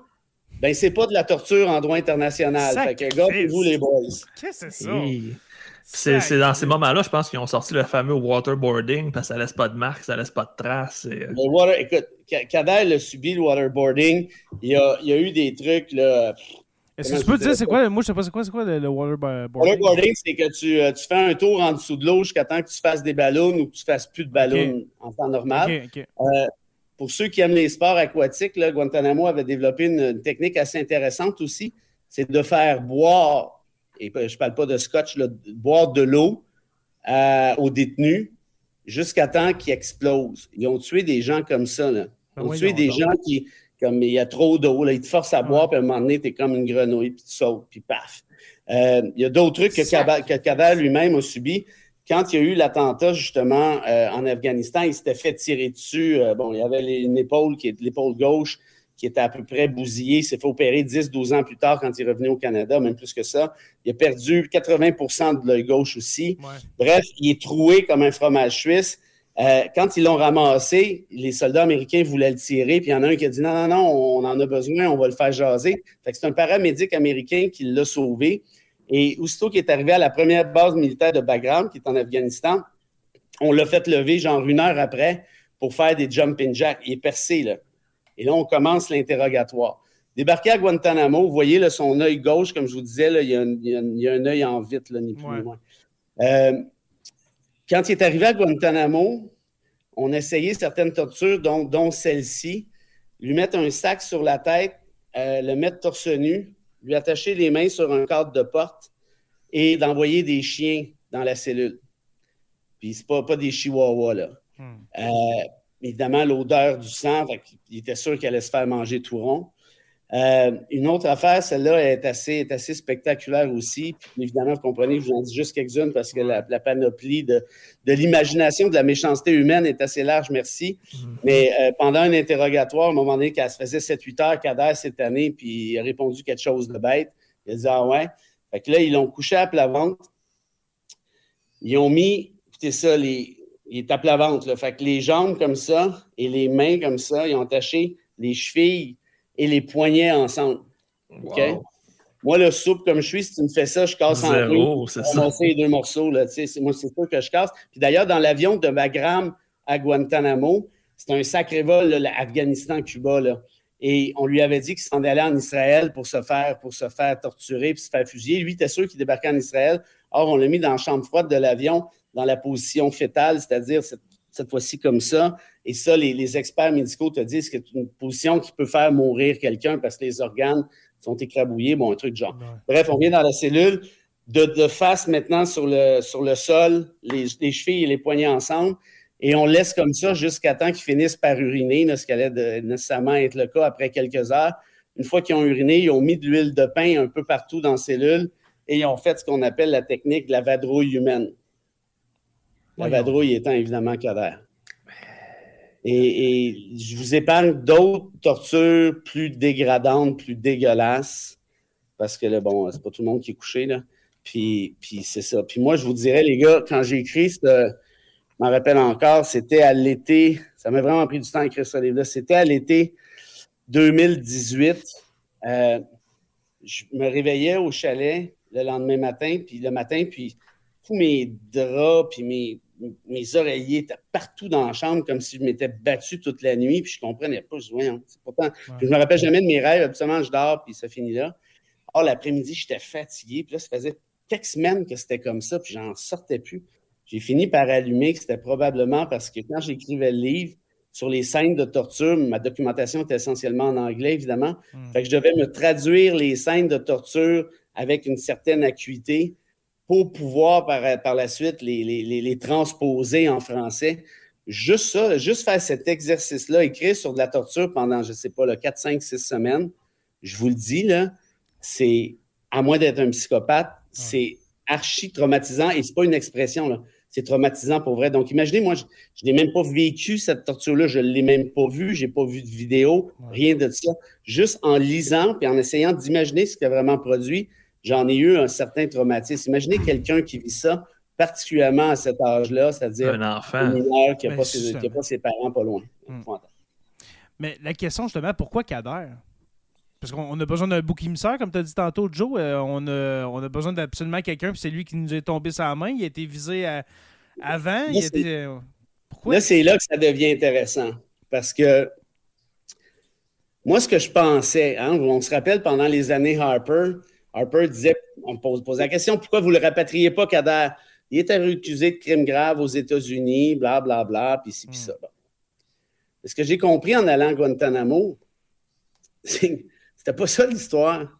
ben c'est pas de la torture en droit international. Fait que, gardez-vous les boys. Qu'est-ce que c'est ça? C'est c'est dans ces moments-là, je pense qu'ils ont sorti le fameux waterboarding parce que ça laisse pas de marque, ça laisse pas de traces. et, euh, Le water, écoute, Kader a subi le waterboarding. Il y a, il y a eu des trucs, là. Est-ce que tu peux je dire c'est quoi? Moi, je sais pas c'est quoi, c'est quoi le, le waterboarding? Waterboarding, c'est que tu, euh, tu fais un tour en dessous de l'eau jusqu'à temps que tu fasses des ballons ou que tu fasses plus de ballons en temps normal. Ok, ok. Pour ceux qui aiment les sports aquatiques, là, Guantanamo avait développé une, une technique assez intéressante aussi. C'est de faire boire, et je ne parle pas de scotch, là, de boire de l'eau euh, aux détenus jusqu'à temps qu'ils explosent. Ils ont tué des gens comme ça. Là. Ils ont tué des gens qui, comme il y a trop d'eau, là, ils te forcent à boire, puis à un moment donné, tu es comme une grenouille, puis tu sautes, puis paf. Euh, il y a d'autres trucs que, que Kader lui-même a subi. Quand il y a eu l'attentat, justement, euh, en Afghanistan, il s'était fait tirer dessus. Euh, bon, il y avait une épaule qui est l'épaule gauche qui était à peu près bousillée. Il s'est fait opérer 10-12 ans plus tard quand il est revenu au Canada, même plus que ça. Il a perdu 80% de l'œil gauche aussi. Bref, il est troué comme un fromage suisse. Euh, quand ils l'ont ramassé, les soldats américains voulaient le tirer, puis il y en a un qui a dit non, non, non, on en a besoin, on va le faire jaser. Fait que c'est un paramédic américain qui l'a sauvé. Et aussitôt qu'il est arrivé à la première base militaire de Bagram, qui est en Afghanistan, on l'a fait lever genre une heure après pour faire des jumping jacks. Il est percé, là. Et là, on commence l'interrogatoire. Débarqué à Guantanamo, vous voyez là, son œil gauche, comme je vous disais, là, il, y a un, œil en vite, là, ni plus ni moins. Euh, quand il est arrivé à Guantanamo, on a essayé certaines tortures, dont, celle-ci. Lui mettre un sac sur la tête, euh, le mettre torse nu, lui attacher les mains sur un cadre de porte et d'envoyer des chiens dans la cellule. Puis c'est pas, pas des chihuahuas, là. Hmm. Euh, évidemment, l'odeur du sang, il était sûr qu'elle allait se faire manger tout rond. Euh, une autre affaire, celle-là est assez, est assez spectaculaire aussi. évidemment, vous comprenez, je vous en dis juste quelques-unes parce que la, panoplie de, l'imagination, de la méchanceté humaine est assez large, merci. Mhm. Mais euh, pendant un interrogatoire, à un moment donné, quand se faisait 7-8 heures, Kader cette année, puis il a répondu quelque chose de bête. Il a dit Ah ouais. Fait que là, ils l'ont couché à plat ventre. Ils ont mis, écoutez ça, les, il est à plat ventre. Là. Fait que les jambes comme ça et les mains comme ça, ils ont attaché les chevilles et les poignets ensemble. OK? Moi, le soupe, comme je suis, si tu me fais ça, je casse en deux. C'est ça. les deux morceaux. Là, moi, c'est sûr que je casse. Puis d'ailleurs, dans l'avion de Bagram à Guantanamo, c'est un sacré vol, l'Afghanistan-Cuba. Et on lui avait dit qu'il s'en allait en Israël pour se faire, pour se faire torturer puis se faire fusiller. Lui, était sûr qu'il débarquait en Israël. Or, on l'a mis dans la chambre froide de l'avion, dans la position fétale, c'est-à-dire cette cette fois-ci comme ça. Et ça, les, experts médicaux te disent que c'est une position qui peut faire mourir quelqu'un parce que les organes sont écrabouillés, bon, un truc de genre. Bref, on vient dans la cellule, de, face maintenant sur le, sur le sol, les, les, chevilles et les poignets ensemble, et on laisse comme ça jusqu'à temps qu'ils finissent par uriner, ce qui allait nécessairement être le cas après quelques heures. Une fois qu'ils ont uriné, ils ont mis de l'huile de pain un peu partout dans la cellule et ils ont fait ce qu'on appelle la technique de la vadrouille humaine. La vadrouille étant évidemment cadère. Et, je vous épargne d'autres tortures plus dégradantes, plus dégueulasses, parce que là, bon, c'est pas tout le monde qui est couché, là. Puis, puis c'est ça. Puis moi, je vous dirais, les gars, quand j'ai écrit, je m'en rappelle encore, c'était à l'été, ça m'a vraiment pris du temps à écrire ce livre-là, c'était à l'été 2018. Euh, je me réveillais au chalet le lendemain matin, puis le matin, puis tous mes draps, puis mes mes oreillers étaient partout dans la chambre comme si je m'étais battu toute la nuit, puis je ne comprenais pas. Je, ne pourtant, je me rappelle jamais de mes rêves. Absolument, je dors, puis ça finit là. Or, l'après-midi, j'étais fatigué, puis là, ça faisait quelques semaines que c'était comme ça, puis j'en sortais plus. J'ai fini par allumer que c'était probablement parce que quand j'écrivais le livre sur les scènes de torture, ma documentation était essentiellement en anglais, évidemment. Hmm. Fait que je devais me traduire les scènes de torture avec une certaine acuité pour pouvoir par, la suite les, transposer en français. Juste ça, juste faire cet exercice-là, écrire sur de la torture pendant, je ne sais pas, 4, 5, 6 semaines, je vous le dis, là, c'est, à moins d'être un psychopathe, c'est archi traumatisant et c'est pas une expression, là. C'est traumatisant pour vrai. Donc, imaginez, moi, je, n'ai même pas vécu cette torture-là, je ne l'ai même pas vue, je n'ai pas vu de vidéo, rien de ça. Juste en lisant puis en essayant d'imaginer ce qui a vraiment produit, j'en ai eu un certain traumatisme. Imaginez quelqu'un qui vit ça, particulièrement à cet âge-là, c'est-à-dire un enfant qui n'a pas, ses parents pas loin. Hmm. Mais la question, justement, pourquoi Kader? Parce qu'on a besoin d'un bouc émissaire, comme tu as dit tantôt, Joe. Euh, on, a, on, a, besoin d'absolument quelqu'un, puis c'est lui qui nous est tombé sa main. Il a été visé avant. Euh, pourquoi? Là, c'est là que ça devient intéressant. Parce que moi, ce que je pensais, hein, on se rappelle pendant les années Harper, Harper disait, on pose, pose la question, pourquoi vous ne le rapatriez pas, Kader? Il était accusé de crimes graves aux États-Unis, bla, bla, bla, puis ci, puis ça. Ce que j'ai compris en allant à Guantanamo, c'était pas ça l'histoire.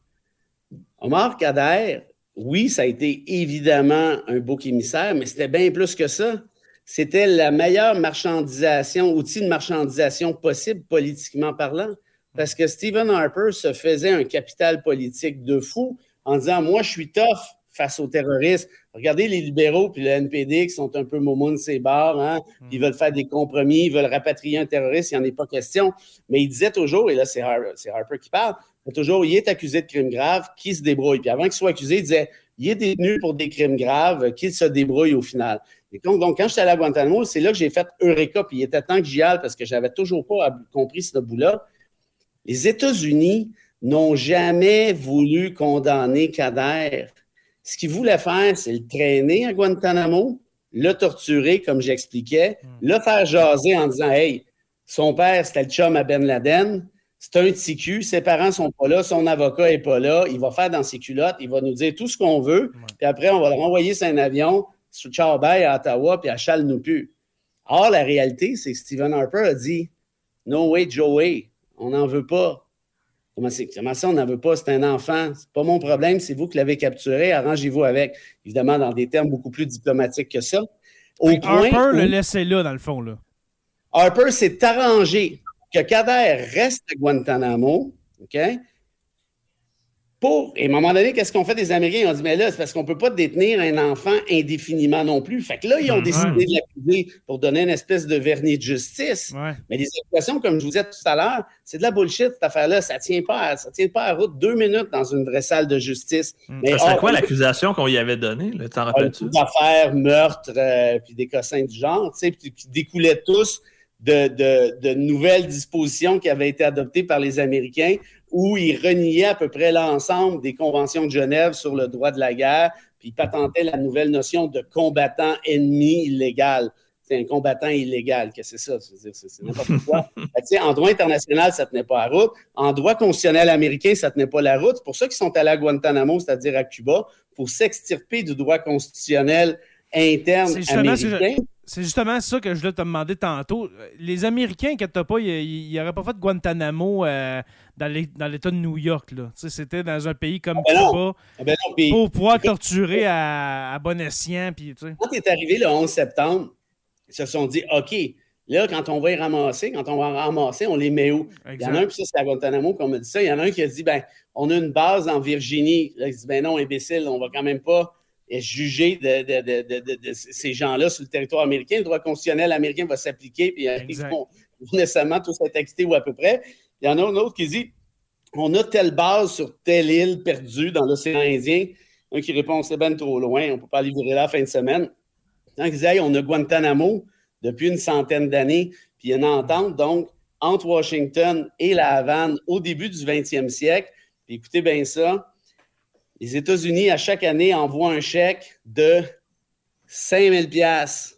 Omar Kader, oui, ça a été évidemment un bouc émissaire, mais c'était bien plus que ça. C'était la meilleure marchandisation, outil de marchandisation possible politiquement parlant. Parce que Stephen Harper se faisait un capital politique de fou en disant Moi, je suis tough, face aux terroristes. Regardez les libéraux puis le NPD qui sont un peu de ces bars. Hein? Hmm. Ils veulent faire des compromis, ils veulent rapatrier un terroriste, il n'y en est pas question. Mais il disait toujours, et là c'est Harper, qui parle, toujours, il est accusé de crimes graves, qui se débrouille. Puis avant qu'il soit accusé, il disait, il est détenu pour des crimes graves, qu'il se débrouille au final. Et donc, donc quand j'étais allé à Guantanamo, c'est là que j'ai fait Eureka, puis il était temps que j'y aille parce que j'avais toujours pas compris ce bout-là. Les États-Unis n'ont jamais voulu condamner Kader. Ce qu'ils voulaient faire, c'est le traîner à Guantanamo, le torturer, comme j'expliquais, hmm. le faire jaser en disant Hey, son père, c'était le chum à Ben Laden, c'est un TQ, ses parents sont pas là, son avocat est pas là, il va faire dans ses culottes, il va nous dire tout ce qu'on veut, puis après, on va le renvoyer sur un avion, sur Charbay à Ottawa, puis à Chal nous plus. Or, la réalité, c'est que Stephen Harper a dit No way, Joey, on n'en veut pas. Comment, ça, on n'en veut pas? C'est un enfant. C'est pas mon problème, c'est vous qui l'avez capturé. Arrangez-vous avec. Évidemment, dans des termes beaucoup plus diplomatiques que ça. Harper le laissait là, dans le fond. Là. Harper s'est arrangé que Kader reste à Guantanamo, OK? Pour, et à un moment donné, qu'est-ce qu'on fait des Américains? Ils ont dit, mais là, c'est parce qu'on ne peut pas détenir un enfant indéfiniment non plus. Fait que là, ils ont décidé de l'accuser pour donner une espèce de vernis de justice. Mais les accusations, comme je vous disais tout à l'heure, c'est de la bullshit, cette affaire-là. Ça ne tient, pas à, ça tient pas à route deux minutes dans une vraie salle de justice. Mais c'est quoi l'accusation qu'on y avait donnée? T'en rappelles-tu? Affaires, meurtre, euh, puis des cossins du genre, tu sais, qui découlaient tous de, de, de, nouvelles dispositions qui avaient été adoptées par les Américains où il reniait à peu près l'ensemble des conventions de Genève sur le droit de la guerre, puis il patentait la nouvelle notion de combattant ennemi illégal. C'est un combattant illégal, que c'est ça? C'est n'importe quoi. en droit international, ça ne tenait pas la route. En droit constitutionnel américain, ça ne tenait pas la route. C'est pour ça qu'ils sont allés à Guantanamo, c'est-à-dire à Cuba, pour s'extirper du droit constitutionnel interne américain. C'est justement ça que je voulais te demander tantôt. Les Américains, inquiète pas, ils n'auraient pas fait de Guantanamo euh, dans l'État de New York. C'était dans un pays comme ah ben Cuba ah ben pour pouvoir torturer à, bon escient. Quand tu es arrivé le 11 septembre, ils se sont dit OK, là, quand on va y ramasser, quand on va ramasser, on les met où? Il y en a un, puis ça, c'est à Guantanamo qu'on m'a dit ça. Il y en a un qui a dit ben, on a une base en Virginie. Là, il dit ben non, imbécile, on va quand même pas juger de, ces gens-là sur le territoire américain. Le droit constitutionnel américain va s'appliquer, puis euh, ils vont nécessairement tous être excités ou à peu près. Il y en a un autre qui dit on a telle base sur telle île perdue dans l'océan Indien. Un qui répond c'est bien trop loin, on ne peut pas livrer là la fin de semaine. Un qui dit on a Guantanamo depuis une centaine d'années, puis il y a une entente donc entre Washington et la Havane au début du 20e siècle. Puis écoutez bien ça les États-Unis, à chaque année, envoient un chèque de 5000 pièces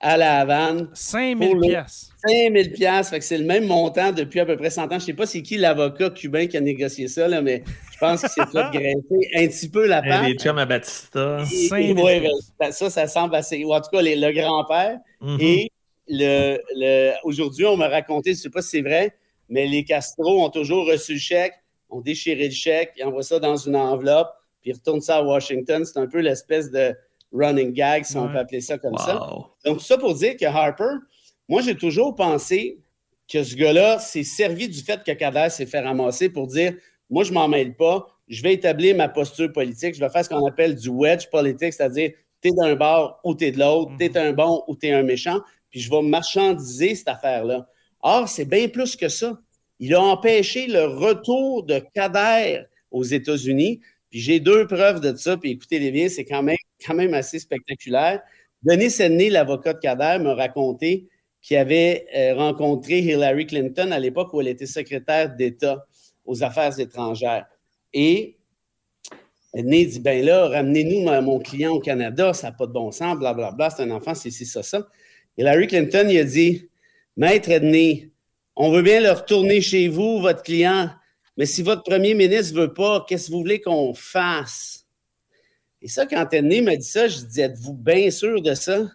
à la Havane. 5000 pièces. 5000 pièces, c'est le même montant depuis à peu près 100 ans. Je ne sais pas c'est qui l'avocat cubain qui a négocié ça, là, mais je pense qu'il s'est fait graisser un petit peu la part. Les chums à Batista. Oui, ben, ça, ça semble assez. Ou en tout cas, le grand-père. Mm-hmm. Et le, aujourd'hui, on m'a raconté, je ne sais pas si c'est vrai, mais les Castro ont toujours reçu le chèque, ont déchiré le chèque, ils envoient ça dans une enveloppe puis il retourne ça à Washington. C'est un peu l'espèce de running gag, si on peut appeler ça comme ça. Donc, tout ça pour dire que Harper, moi, j'ai toujours pensé que ce gars-là s'est servi du fait que Kader s'est fait ramasser pour dire moi, je m'en mêle pas, je vais établir ma posture politique, je vais faire ce qu'on appelle du wedge politique, c'est-à-dire t'es d'un bord ou t'es de l'autre, t'es mhm. un bon ou t'es un méchant, puis je vais marchandiser cette affaire-là. Or, c'est bien plus que ça. Il a empêché le retour de Kader aux États-Unis. Puis j'ai deux preuves de ça, puis écoutez les bien, c'est quand même, quand même assez spectaculaire. Denis Sedney, l'avocat de Kader, m'a raconté qu'il avait euh, rencontré Hillary Clinton à l'époque où elle était secrétaire d'État aux affaires étrangères. Et Sedney dit, ben là, ramenez-nous mon client au Canada, ça n'a pas de bon sens, blablabla, bla, bla, c'est un enfant, c'est ça, ça. Hillary Clinton, il a dit, Maître Edney, on veut bien le retourner chez vous, votre client, mais si votre premier ministre ne veut pas, qu'est-ce que vous voulez qu'on fasse? Et ça, quand Anthony m'a dit ça, je dis Êtes-vous bien sûr de ça?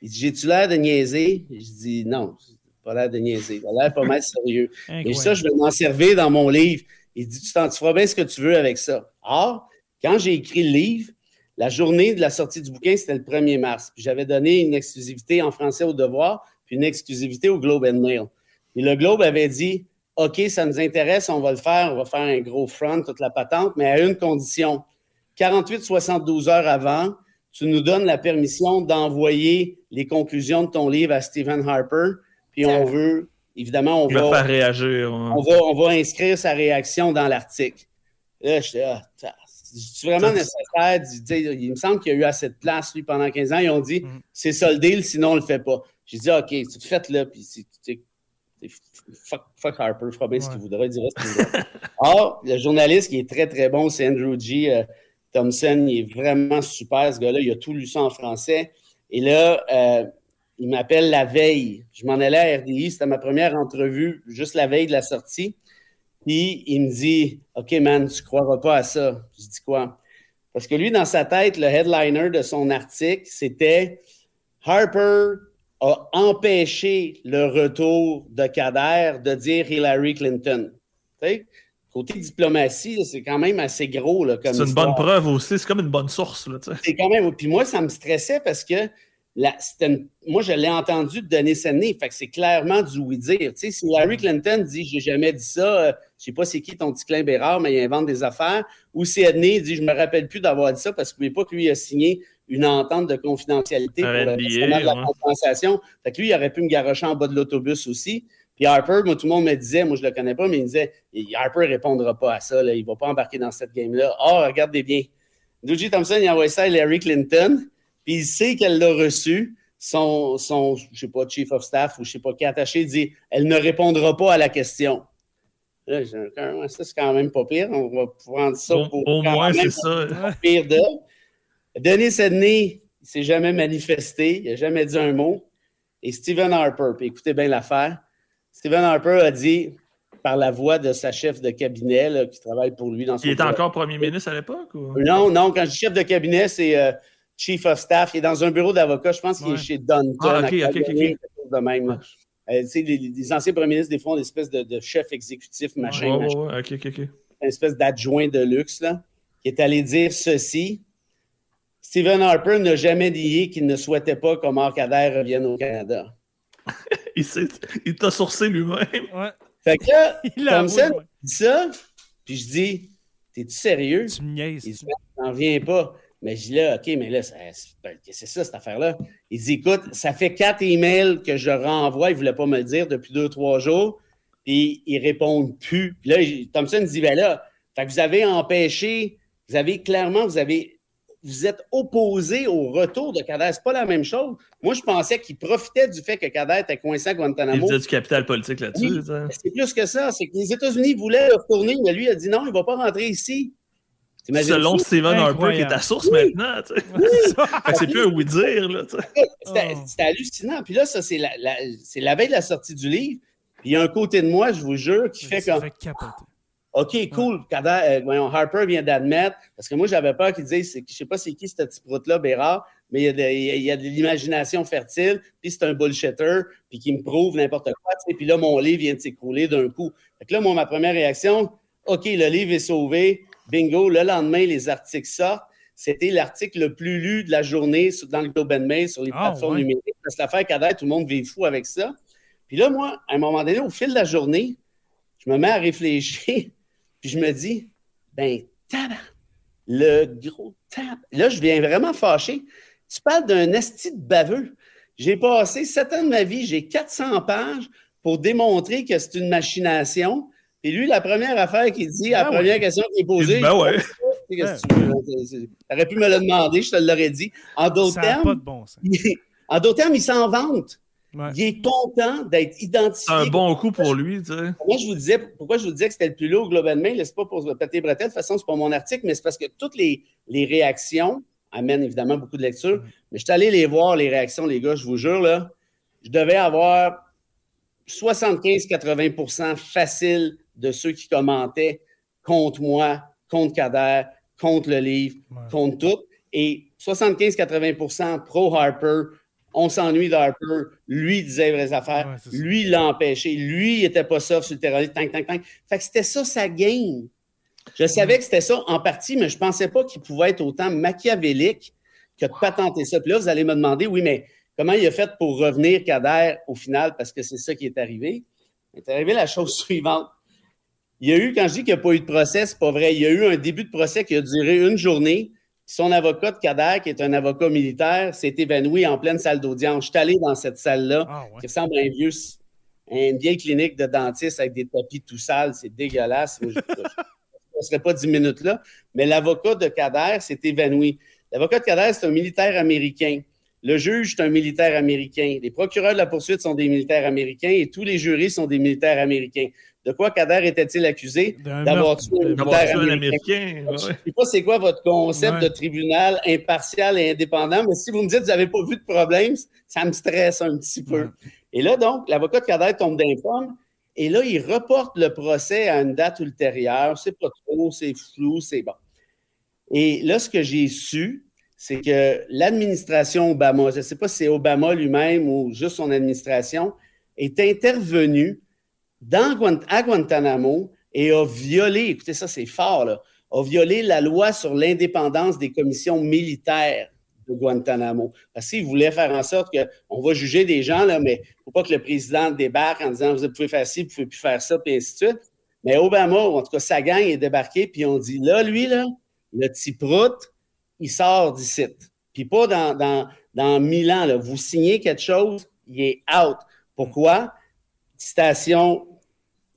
Il dit J'ai-tu l'air de niaiser? Je dis Non, pas l'air de niaiser. Il a l'air pas mal sérieux. Et ça, je vais m'en servir dans mon livre. Il dit Tu, tu feras bien ce que tu veux avec ça. Or, quand j'ai écrit le livre, la journée de la sortie du bouquin, c'était le 1er mars. j'avais donné une exclusivité en français au Devoir, puis une exclusivité au Globe and Mail. Et le Globe avait dit OK, ça nous intéresse, on va le faire, on va faire un gros front, toute la patente, mais à une condition. 48-72 heures avant, tu nous donnes la permission d'envoyer les conclusions de ton livre à Stephen Harper, puis on veut, évidemment, on Il va va, faire réagir. on va, on va inscrire sa réaction dans l'article. Là, je ah, ta- c'est vraiment nécessaire. Il me semble qu'il y a eu assez de place, lui, pendant 15 ans. Ils ont dit, Mhm. c'est ça le deal, sinon on le fait pas. J'ai dit, OK, tu faites-le, puis fuck, fuck Harper, fera bien ce qu'il Ouais. voudra, il dira ce qu'il voudra. Or, le journaliste qui est très, très bon, c'est Andrew G. euh, Thompson. Il est vraiment super, ce gars-là. Il a tout lu ça en français. Et là, euh, il m'appelle la veille. Je m'en allais à RDI. C'était ma première entrevue, juste la veille de la sortie. Puis il me dit OK, man, tu croiras pas à ça. Je dis quoi? Parce que lui, dans sa tête, le headliner de son article, c'était Harper a empêché le retour de Kader de dire Hillary Clinton. Côté diplomatie, c'est quand même assez gros. C'est une histoire. bonne preuve aussi. C'est comme une bonne source. C'est quand même. Puis moi, ça me stressait parce que la- c'était une- moi, je l'ai entendu de sa nez. Fait que c'est clairement du oui-dire. Si Larry Clinton dit J'ai jamais dit ça, euh, je sais pas c'est qui ton petit clin Bérard, mais il invente des affaires. Ou si Edney dit Je me rappelle plus d'avoir dit ça parce qu'il ne pas que lui a signé une entente de confidentialité Un pour le de la compensation. Fait que lui, il aurait pu me garocher en bas de l'autobus aussi. Puis Harper, moi, tout le monde me disait, moi, je le connais pas, mais il me disait Harper ne répondra pas à ça, là, il ne va pas embarquer dans cette game-là. Ah, regardez bien. Dougie Thompson, il a envoyé ça à Larry Clinton, puis il sait qu'elle l'a reçu. Son, son, je sais pas, chief of staff ou je sais pas qui attaché dit elle ne répondra pas à la question. Là, j'ai un- ouais, ça, c'est quand même pas pire. On va prendre ça Au, pour. au quand moins, c'est ça. pire de. Denis Sedney, il s'est jamais manifesté, il n'a jamais dit un mot. Et Stephen Harper, puis écoutez bien l'affaire. Stephen Harper a dit, par la voix de sa chef de cabinet, là, qui travaille pour lui dans son Il était encore premier ministre à l'époque? Ou... non, non, quand je dis chef de cabinet, c'est euh, chief of staff. Il est dans un bureau d'avocat. Je pense qu'il Ouais. est chez Dunton. Ah, ok, à ok, ok, Calgary, ok. quelque chose de même. Euh, tu sais, les, les anciens premiers ministres, des fois, ont des espèces de, de chefs exécutifs, machin, Ouais, machin, ouais, ouais, ok, ok, ok. une espèce d'adjoint de luxe, là, qui est allé dire ceci. Stephen Harper n'a jamais dit qu'il ne souhaitait pas qu'Omar Kader revienne au Canada. Il, s'est- il t'a sourcé lui-même. Ouais. Fait que là, Il ouais. dit ça, puis je dis, t'es-tu sérieux? Tu me niaises. Il dit, tu- j'en reviens pas. Mais je dis là, OK, mais là, c'est ben, que c'est ça, cette affaire-là? Il dit, écoute, ça fait quatre emails que je renvoie, il ne voulait pas me le dire depuis deux, trois jours, puis ils répondent plus. Puis là, il- Thompson dit, ben là, fait que vous avez empêché, vous avez clairement, vous avez, vous êtes opposé au retour de Kader. C'est pas la même chose. Moi, je pensais qu'il profitait du fait que Kader était coincé à Il Guantanamo. faisait du capital politique là-dessus. Oui. C'est plus que ça. C'est que les États-Unis voulaient le retourner, mais lui a dit non, il ne va pas rentrer ici. Selon Steven Harper, qui est ta source maintenant. tu sais. C'est plus un oui-dire. C'était Oh. hallucinant. Puis là, ça, c'est la, la- c'est la veille de la sortie du livre. Puis il y a un côté de moi, je vous jure, qui fait comme fait capoter. OK, cool. Euh, voyons, Harper vient d'admettre, parce que moi, j'avais peur qu'il dise, je sais pas c'est qui ce petit prout-là, Bérard, mais il y a de, il y a- il y a de l'imagination fertile, puis c'est un bullshitter, puis qui me prouve n'importe quoi. tu sais. Puis là, mon livre vient de s'écrouler d'un coup. Fait que là, moi, ma première réaction, OK, le livre est sauvé. Bingo. Le lendemain, les articles sortent. C'était l'article le plus lu de la journée dans le Globe and Mail sur les Ah, plateformes ouais. numériques. Parce que l'affaire Kader, tout le monde vit fou avec ça. Puis là, moi, à un moment donné, au fil de la journée, je me mets à réfléchir, puis je me dis, ben, tabac, le gros tab. Là, je viens vraiment fâché. Tu parles d'un esti de baveux. J'ai passé sept ans de ma vie, j'ai 400 pages pour démontrer que c'est une machination. Et lui, la première affaire qu'il dit, la Ben première ouais. question qu'il est posée, Ben ouais. tu T'aurais pu me le demander, je te l'aurais dit. En d'autres termes, bon en d'autres termes, il s'en vante. Ouais. Il est content d'être identifié. C'est un bon coup pour lui. tu sais. Moi, je vous disais, pourquoi je vous disais que c'était le plus lourd Mail, c'est pas pour péter bretelles, de toute façon, c'est pas mon article, mais c'est parce que toutes les, les réactions amènent évidemment beaucoup de lecture. Mm. Mais je suis allé les voir, les réactions, les gars, je vous jure, là, je devais avoir 75-80% facile de ceux qui commentaient contre moi, contre Kader, contre le livre, Ouais. contre tout. Et 75-80% pro-Harper, on s'ennuie d'Harper, lui disait les vraies affaires, Ouais, lui l'a empêché, lui il était pas soft sur le terrorisme, tank, tank, tank. Fait que c'était ça sa game. Je savais que c'était ça en partie, mais je pensais pas qu'il pouvait être autant machiavélique que de patenter ça. Puis là, vous allez me demander, oui, mais comment il a fait pour revenir Kader au final, parce que c'est ça qui est arrivé. Il est arrivé la chose suivante. Il y a eu, quand je dis qu'il n'y a pas eu de procès, c'est pas vrai. Il y a eu un début de procès qui a duré une journée. Son avocat de Kader, qui est un avocat militaire, s'est évanoui en pleine salle d'audience. Je suis allé dans cette salle-là, Ah, ouais. qui ressemble à un vieux, une vieille clinique de dentiste avec des tapis tout sales. C'est dégueulasse. Moi, je ne serais pas dix minutes là. Mais l'avocat de Kader s'est évanoui. L'avocat de Kader, c'est un militaire américain. Le juge, c'est un militaire américain. Les procureurs de la poursuite sont des militaires américains et tous les jurys sont des militaires américains. De quoi Kader était-il accusé? D'avoir tué un américain. Je ne sais pas c'est quoi votre concept Ouais. de tribunal impartial et indépendant, mais si vous me dites que vous n'avez pas vu de problème, ça me stresse un petit peu. Ouais. Et là, donc, l'avocat de Kader tombe d'un pomme et là, il reporte le procès à une date ultérieure. C'est pas trop, c'est flou, c'est bon. Et là, ce que j'ai su, c'est que l'administration Obama, je ne sais pas si c'est Obama lui-même ou juste son administration, est intervenue dans à Guantanamo et a violé, écoutez ça, c'est fort, a violé la loi sur l'indépendance des commissions militaires de Guantanamo. Parce qu'il voulait faire en sorte qu'on va juger des gens, là, mais il ne faut pas que le président débarque en disant vous pouvez faire ci, vous pouvez plus faire ça, puis ainsi de suite. Mais Obama, en tout cas sa gang, est débarqué, puis on dit là, lui, là, le petit prout, il sort d'ici. Puis pas dans, dans, dans mille ans. Là. Vous signez quelque chose, il est out. Pourquoi? Citation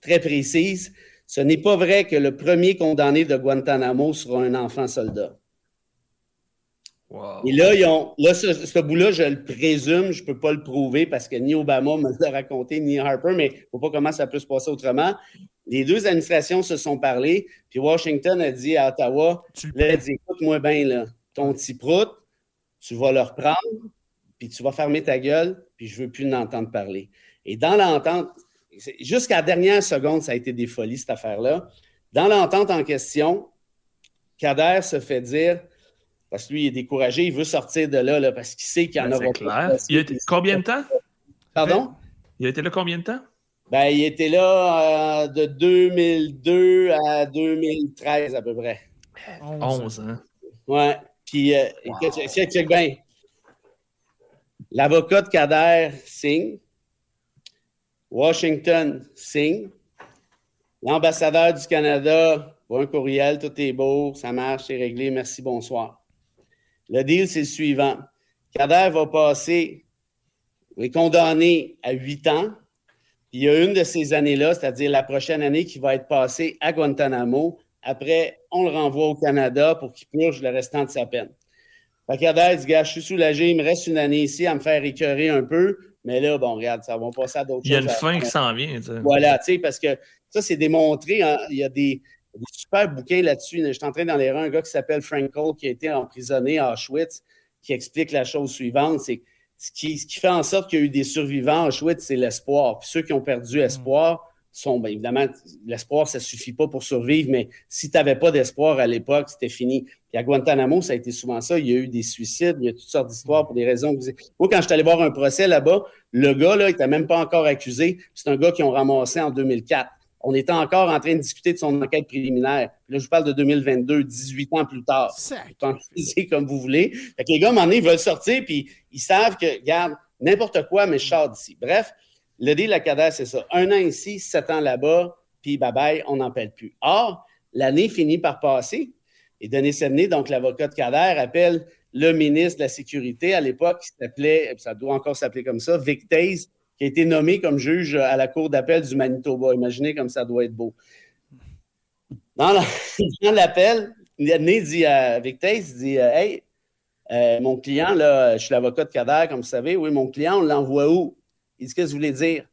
très précise. Ce n'est pas vrai que le premier condamné de Guantanamo sera un enfant soldat. Wow. Et là, ils ont, là ce, ce bout-là, je le présume, je ne peux pas le prouver parce que ni Obama me l'a raconté, ni Harper, mais il ne faut pas comment ça peut se passer autrement. Les deux administrations se sont parlé, puis Washington a dit à Ottawa, Tu là, elle dit, écoute-moi bien, là, ton petit prout, tu vas le reprendre, puis tu vas fermer ta gueule, puis je ne veux plus l'entendre parler. Et dans l'entente, jusqu'à la dernière seconde, ça a été des folies, cette affaire-là. Dans l'entente en question, Kader se fait dire, parce que lui, il est découragé, il veut sortir de là, là parce qu'il sait qu'il y en Ben, aura clair. Il a été- Combien de temps? Pardon? Il a été là combien de temps? Ben, il était là euh, de 2002 à 2013 à peu près. 11 ans. Ouais. Puis, euh, check, check bien. L'avocat de Kader signe. Washington signe. L'ambassadeur du Canada voit un courriel, tout est beau, ça marche, c'est réglé, merci, bonsoir. Le deal, c'est le suivant. Kader va passer, est condamné à huit ans. Il y a une de ces années-là, c'est-à-dire la prochaine année, qui va être passée à Guantanamo. Après, on le renvoie au Canada pour qu'il purge le restant de sa peine. Fait dit, gars, je suis soulagé, il me reste une année ici à me faire écœurer un peu. Mais là, bon, regarde, ça va passer à d'autres Il y a choses. une fin qui s'en vient. voilà, tu sais, parce que ça, c'est démontré. hein, il y a des, des super bouquins là-dessus. Je suis en train d'en lire un, un gars qui s'appelle Frank Cole, qui a été emprisonné à Auschwitz, qui explique la chose suivante. C'est ce qui, ce qui fait en sorte qu'il y a eu des survivants à Auschwitz, c'est l'espoir. Puis ceux qui ont perdu espoir sont, bien évidemment, l'espoir, ça ne suffit pas pour survivre, mais si tu n'avais pas d'espoir à l'époque, c'était fini. Puis à Guantanamo, ça a été souvent ça. Il y a eu des suicides, il y a toutes sortes d'histoires pour des raisons. que vous- Moi, quand je suis allé voir un procès là-bas, le gars, là, il n'était même pas encore accusé. C'est un gars qu'ils ont ramassé en 2004. On était encore en train de discuter de son enquête préliminaire. Puis Là, je vous parle de 2022, 18 ans plus tard. Pensez comme vous voulez. Fait que les gars, à un moment donné, ils veulent sortir, puis ils savent que, regarde, n'importe quoi, mais je sors d'ici. Bref, le deal à Kader, c'est ça. Un an ici, sept ans là-bas, puis bye-bye, on n'en pèle plus. Or, l'année finit par passer. Et Denis Sedney, donc l'avocat de Kader, appelle le ministre de la Sécurité à l'époque, qui s'appelait, ça doit encore s'appeler comme ça, Vic qui a été nommé comme juge à la Cour d'appel du Manitoba. Imaginez comme ça doit être beau. Dans la- dans l'appel, Denis dit à Vic il dit Hey, euh, mon client, là, je suis l'avocat de Kader, comme vous savez, oui, mon client, on l'envoie où? Il dit Qu'est-ce que vous voulez dire?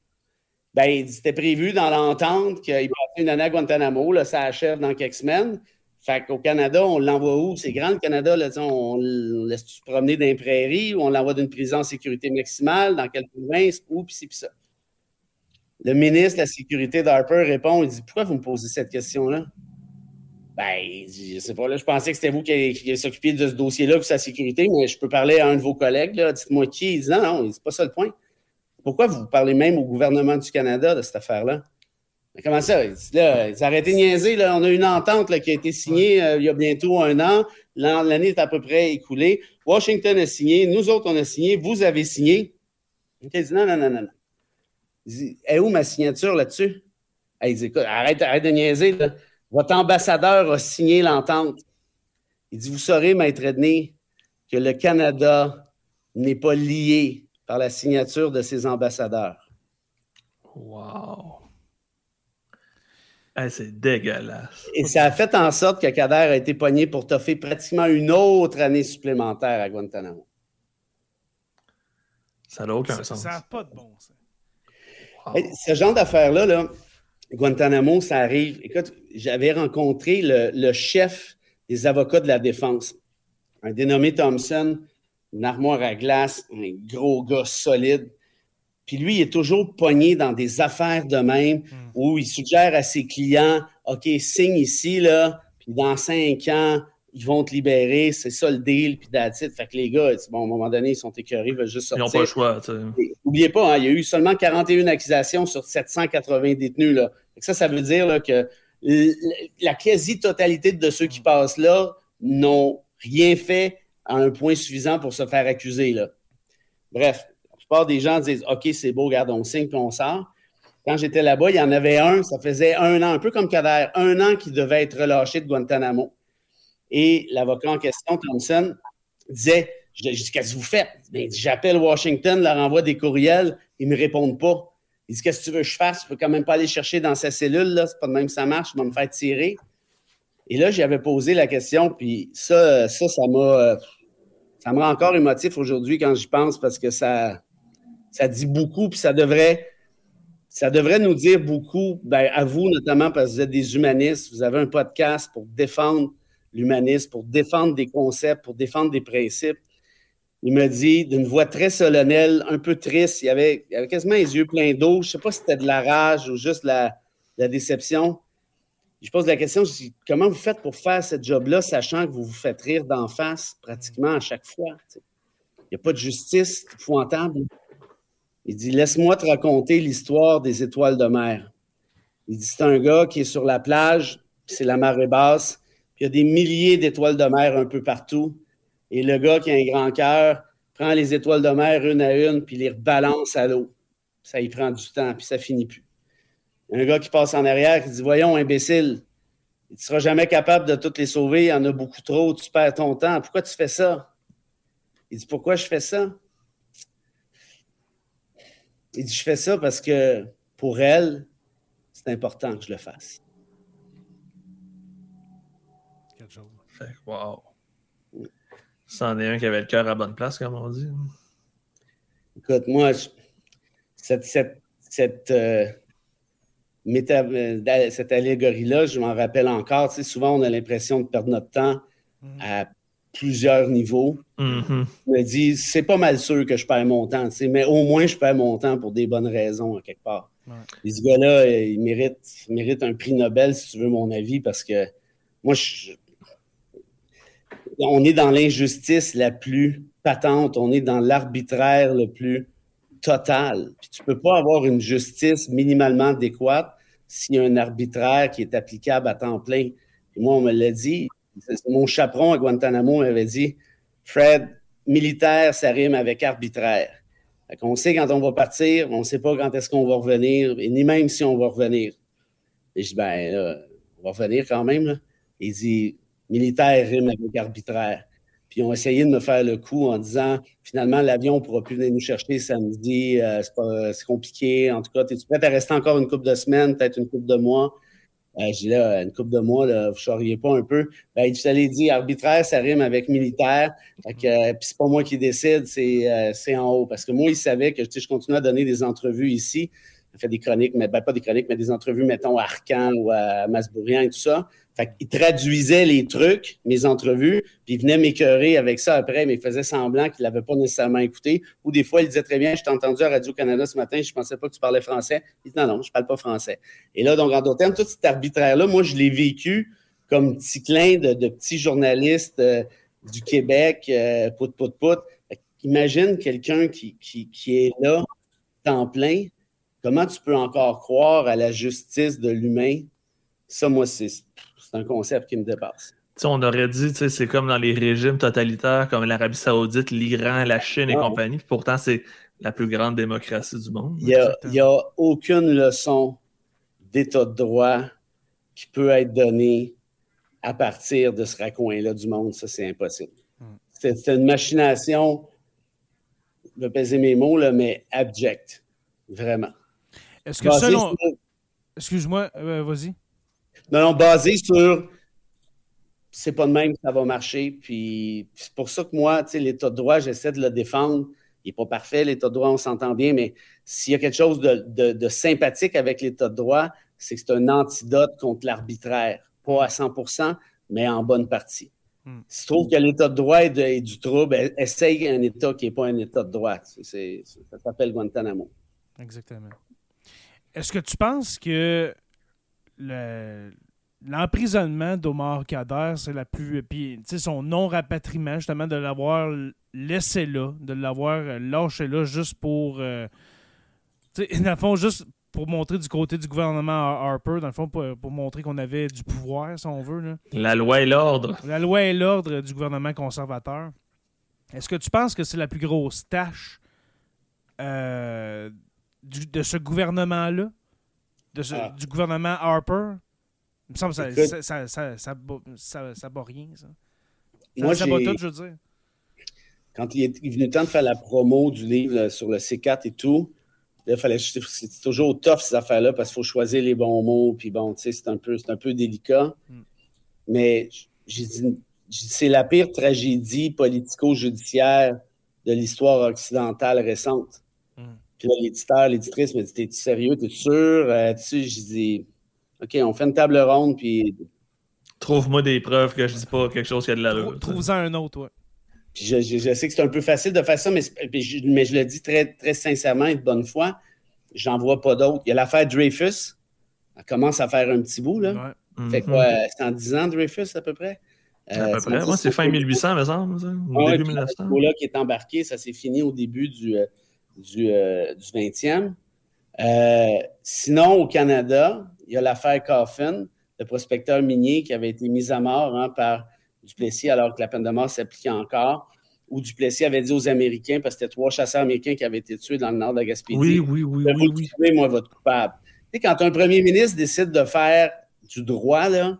Ben, il dit C'était prévu dans l'entente qu'il passait une année à Guantanamo, là, ça achève dans quelques semaines. Fait qu'au Canada, on l'envoie où? C'est grand le Canada, là, on le laisse se promener dans les prairies ou on l'envoie d'une prison en sécurité maximale, dans quelle province, où, pis ci, pis ça. Le ministre de la Sécurité d'Harper répond, il dit Pourquoi vous me posez cette question-là? Ben, il je sais pas, là, je pensais que c'était vous qui, qui s'occupiez de ce dossier-là pour sa sécurité, mais je peux parler à un de vos collègues, là, dites-moi qui. Il dit Non, non, c'est pas ça le point. Pourquoi vous parlez même au gouvernement du Canada de cette affaire-là? Mais comment ça? Là, arrêtez de niaiser, là, on a une entente là, qui a été signée euh, il y a bientôt un an. L'an- L'année est à peu près écoulée. Washington a signé, nous autres, on a signé, vous avez signé. Il dit non, non, non, non. Il dit, est où ma signature là-dessus? il dit écoute, arrête, arrête de niaiser. Votre ambassadeur a signé l'entente. Il dit Vous saurez, Maître Edney, que le Canada n'est pas lié par la signature de ses ambassadeurs. Wow. c'est dégueulasse. Et ça a fait en sorte que Kader a été pogné pour toffer pratiquement une autre année supplémentaire à Guantanamo. Ça n'a aucun sens. Ça n'a pas de bon sens. ce genre d'affaires-là, là, Guantanamo, ça arrive. Écoute, j'avais rencontré le, chef des avocats de la défense, un dénommé Thompson, une armoire à glace, un gros gars solide. Puis lui, il est toujours pogné dans des affaires de même hmm. où il suggère à ses clients OK, signe ici, là, puis dans cinq ans, ils vont te libérer, c'est ça le deal, puis that's Fait que les gars, bon, à un moment donné, ils sont écœurés, ils veulent juste sortir. Ils n'ont pas le choix. N'oubliez pas, hein, il y a eu seulement 41 accusations sur 780 détenus. Là. Ça, ça veut dire là, que la quasi-totalité de ceux qui passent là n'ont rien fait à un point suffisant pour se faire accuser. Là. Bref, la plupart des gens disent OK, c'est beau, regarde, on signe puis on sort. Quand j'étais là-bas, il y en avait un, ça faisait un an, un peu comme Kader, un an qui devait être relâché de Guantanamo. Et l'avocat en question, Thompson, disait Je dis, qu'est-ce que vous faites? Ben, J'appelle Washington, leur envoie des courriels, ils ne me répondent pas. Il dit Qu'est-ce que tu veux que je fasse? Je peux quand même pas aller chercher dans sa cellule, là, c'est pas de même que ça marche, je vais me faire tirer. Et là, j'avais posé la question, puis ça, ça, ça m'a. Ça me rend encore émotif aujourd'hui quand j'y pense parce que ça, ça dit beaucoup, puis ça devrait, ça devrait nous dire beaucoup, ben, à vous notamment parce que vous êtes des humanistes, vous avez un podcast pour défendre l'humanisme, pour défendre des concepts, pour défendre des principes. Il me dit d'une voix très solennelle, un peu triste, il avait, avait quasiment les yeux pleins d'eau. Je ne sais pas si c'était de la rage ou juste la, la déception. Je pose la question, comment vous faites pour faire ce job-là, sachant que vous vous faites rire d'en face pratiquement à chaque fois? Il n'y a pas de justice épouvantable. Il dit, laisse-moi te raconter l'histoire des étoiles de mer. Il dit, c'est un gars qui est sur la plage, c'est la marée basse, il y a des milliers d'étoiles de mer un peu partout. Et le gars qui a un grand cœur prend les étoiles de mer une à une, puis les rebalance à l'eau. Ça y prend du temps, puis ça finit plus. Un gars qui passe en arrière qui dit Voyons, imbécile, tu ne seras jamais capable de toutes les sauver, il y en a beaucoup trop, tu perds ton temps. Pourquoi tu fais ça? Il dit Pourquoi je fais ça? Il dit Je fais ça parce que pour elle, c'est important que je le fasse. wow. C'en est un qui avait le cœur à bonne place, comme on dit. Écoute, moi, cette, cette, euh, euh, cette, allégorie-là, je m'en rappelle encore. Tu sais, souvent, on a l'impression de perdre notre temps mm. à plusieurs niveaux. Mm-hmm. Je me dis, c'est pas mal sûr que je perds mon temps, tu sais, mais au moins, je perds mon temps pour des bonnes raisons, quelque part. Ouais. ce gars-là, il mérite, il mérite un prix Nobel, si tu veux mon avis, parce que moi, je, on est dans l'injustice la plus patente, on est dans l'arbitraire le plus total. Puis tu peux pas avoir une justice minimalement adéquate s'il y a un arbitraire qui est applicable à temps plein. Moi, on me l'a dit. Mon chaperon à Guantanamo m'avait dit Fred, militaire, ça rime avec arbitraire. on sait quand on va partir, on ne sait pas quand est-ce qu'on va revenir, ni même si on va revenir. Et je dis, ben là, on va revenir quand même. Il dit, militaire rime avec arbitraire. Puis ils ont essayé de me faire le coup en disant finalement, l'avion ne pourra plus venir nous chercher samedi, euh, c'est compliqué. En tout cas, es-tu prêt à rester encore une couple de semaines, peut-être une couple de mois? Euh, j'ai là, une couple de mois, vous ne charriez pas un peu. Ben, je t'allais dit, arbitraire, ça rime avec militaire. Fait que, euh, c'est pas moi qui décide, c'est en haut. Parce que moi, il savait que je continuais à donner des entrevues ici. Je fais des chroniques, mais ben, pas des chroniques, mais des entrevues, mettons, à Arcan ou à Masbourian et tout ça. Fait qu'il traduisait les trucs, mes entrevues, puis il venait m'écœurer avec ça après, mais il faisait semblant qu'il l'avait pas nécessairement écouté. Ou des fois, il disait très bien, je t'ai entendu à Radio-Canada ce matin, je pensais pas que tu parlais français. Il dit non, non, je parle pas français. Et là, donc, en d'autres termes, tout cet arbitraire-là, moi, je l'ai vécu comme petit clin de, de petit journaliste euh, du Québec, euh, pout, pout, pout. Imagine quelqu'un qui, qui, qui est là, temps plein. Comment tu peux encore croire à la justice de l'humain? Ça, moi, c'est c'est un concept qui me dépasse. on aurait dit, c'est comme dans les régimes totalitaires comme l'Arabie Saoudite, l'Iran, la Chine et ah. compagnie. Pourtant, c'est la plus grande démocratie du monde. Il n'y a, aucune leçon d'état de droit qui peut être donné à partir de ce raccoin-là du monde. Ça, c'est impossible. Hmm. C'est une machination, je vais peser mes mots, là, mais abject. Vraiment. Est-ce que selon... Excuse-moi, euh, vas-y. Non, non, basé sur c'est pas de même que ça va marcher. Puis c'est pour ça que moi, tu sais, l'État de droit, j'essaie de le défendre. Il n'est pas parfait, l'État de droit, on s'entend bien, mais s'il y a quelque chose de, sympathique avec l'État de droit, c'est que c'est un antidote contre l'arbitraire. Pas à 100% mais en bonne partie. Hmm. Si tu trouves que l'État de droit est, du trouble, essaye un État qui n'est pas un État de droit. ça s'appelle Guantanamo. Exactement. Est-ce que tu penses que l'emprisonnement d'Omar Kader, c'est la plus. Puis, son non-rapatriement, justement, de l'avoir laissé là, de l'avoir lâché là juste pour. Euh, dans le fond, juste pour montrer du côté du gouvernement Harper, dans le fond, pour, montrer qu'on avait du pouvoir, si on veut. La loi et l'ordre. La loi et l'ordre du gouvernement conservateur. Est-ce que tu penses que c'est la plus grosse tâche euh, de ce gouvernement-là? Ah. Du gouvernement Harper? Il me semble que ça, ça, ça, ça, ça, bat rien, ça. Moi, ça bat tout, je veux dire. Quand il est venu le temps de faire la promo du livre sur le C4 et tout, fallait, c'est toujours tough ces affaires-là parce qu'il faut choisir les bons mots. Puis bon, tu sais, c'est un peu, c'est un peu délicat. Mm. Mais j'ai dit, c'est la pire tragédie politico-judiciaire de l'histoire occidentale récente. Puis là, l'éditeur, l'éditrice me dit T'es sérieux, t'es sûr? Euh, Tu sais, j'ai dit OK, on fait une table ronde, puis. Trouve-moi des preuves que je dis pas quelque chose qui a de la Trouve-en un autre, ouais. Puis je, sais que c'est un peu facile de faire ça, mais, je, mais je le dis très, très sincèrement et de bonne foi. J'en vois pas d'autres. Il y a l'affaire Dreyfus. Elle commence à faire un petit bout, là. Ouais. Fait quoi, mhm. c'est en 10 ans, Dreyfus, à peu près? à peu euh, près. Moi, c'est fin 1800, me semble, Au début 1900. là qui est embarqué, ça s'est fini au début du, euh, du, euh, du 20e. sinon, au Canada, il y a l'affaire Coffin, le prospecteur minier qui avait été mis à mort hein, par Duplessis alors que la peine de mort s'appliquait encore. Ou Duplessis avait dit aux Américains, parce que c'était trois chasseurs américains qui avaient été tués dans le nord de la Gaspésie. Oui, oui, oui. oui, vous oui. moi, votre coupable. Tu sais, quand un premier ministre décide de faire du droit, là,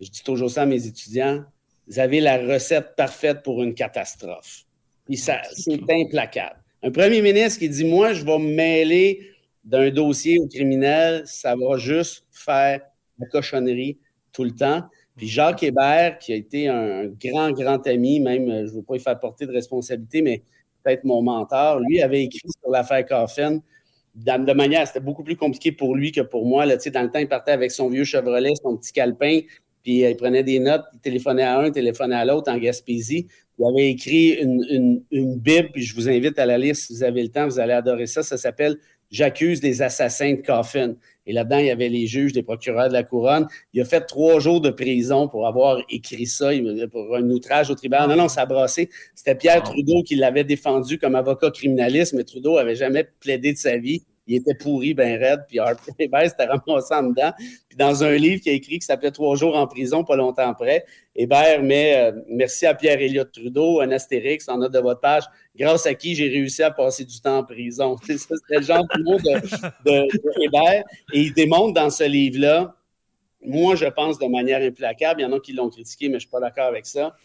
je dis toujours ça à mes étudiants, vous avez la recette parfaite pour une catastrophe. Puis ça, c'est implacable. Un premier ministre qui dit Moi, je vais me mêler d'un dossier au criminel, ça va juste faire la cochonnerie tout le temps. Puis Jacques Hébert, qui a été un grand, grand ami, même, euh, je ne veux pas y faire porter de responsabilité, mais peut-être mon mentor, lui avait écrit sur l'affaire Coffin de manière, c'était beaucoup plus compliqué pour lui que pour moi. Dans le temps, il partait avec son vieux Chevrolet, son petit calepin, puis euh, il prenait des notes, il téléphonait à un, téléphonait à l'autre en Gaspésie. Il avait écrit une, une, Bible, puis je vous invite à la lire si vous avez le temps, vous allez adorer ça. Ça s'appelle J'accuse des assassins de Coffin. Et là-dedans, il y avait les juges, des procureurs de la couronne. Il a fait trois jours de prison pour avoir écrit ça, pour un outrage au tribunal. Non, non, ça a brassé. C'était Pierre Trudeau qui l'avait défendu comme avocat criminaliste, mais Trudeau avait jamais plaidé de sa vie il était pourri, ben raide, puis Harper Hébert s'était ramassé en dedans. Puis dans un livre qu'il a écrit qui s'appelait Trois jours en prison, pas longtemps après, Hébert met euh, Merci à Pierre Elliott Trudeau, un astérix en note de votre page, grâce à qui j'ai réussi à passer du temps en prison. C'est le genre de mot de, Hébert. Et il démontre dans ce livre-là, moi, je pense de manière implacable, il y en a qui l'ont critiqué, mais je ne suis pas d'accord avec ça,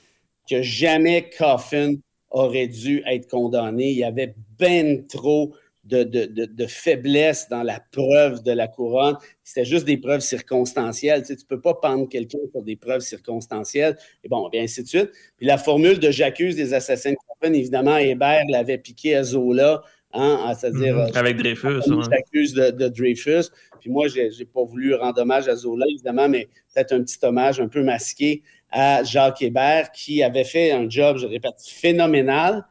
que jamais Coffin aurait dû être condamné. Il y avait ben trop de, de, de, faiblesse dans la preuve de la couronne. C'était juste des preuves circonstancielles. Tu ne peux pas pendre quelqu'un pour des preuves circonstancielles. Et bon, bien ainsi de suite. Puis la formule de j'accuse des assassins de couronne, évidemment, Hébert l'avait piqué à Zola. Hein, c'est-à-dire. Mhm. Avec Dreyfus. J'accuse de, de, Dreyfus. Puis moi, je n'ai pas voulu rendre hommage à Zola, évidemment, mais peut-être un petit hommage un peu masqué à Jacques Hébert, qui avait fait un job, je répète, phénoménal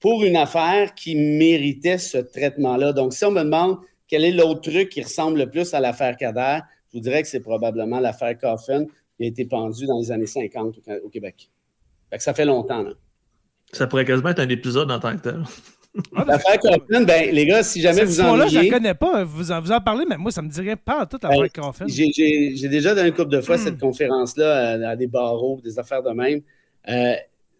pour une affaire qui méritait ce traitement-là. Donc, si on me demande quel est l'autre truc qui ressemble le plus à l'affaire Kader, je vous dirais que c'est probablement l'affaire Coffin qui a été pendue dans les années 50 au Québec. Fait que ça fait longtemps. Là. Ça pourrait quasiment être un épisode en tant que tel. Ah, l'affaire Coffin, ben, les gars, si jamais vous en là je ne connais pas. Vous en, vous en parlez, mais moi, ça ne me dirait pas tout l'affaire ben, Coffin. J'ai déjà donné une couple de fois hmm. cette conférence-là à, des barreaux, des affaires de même. Euh,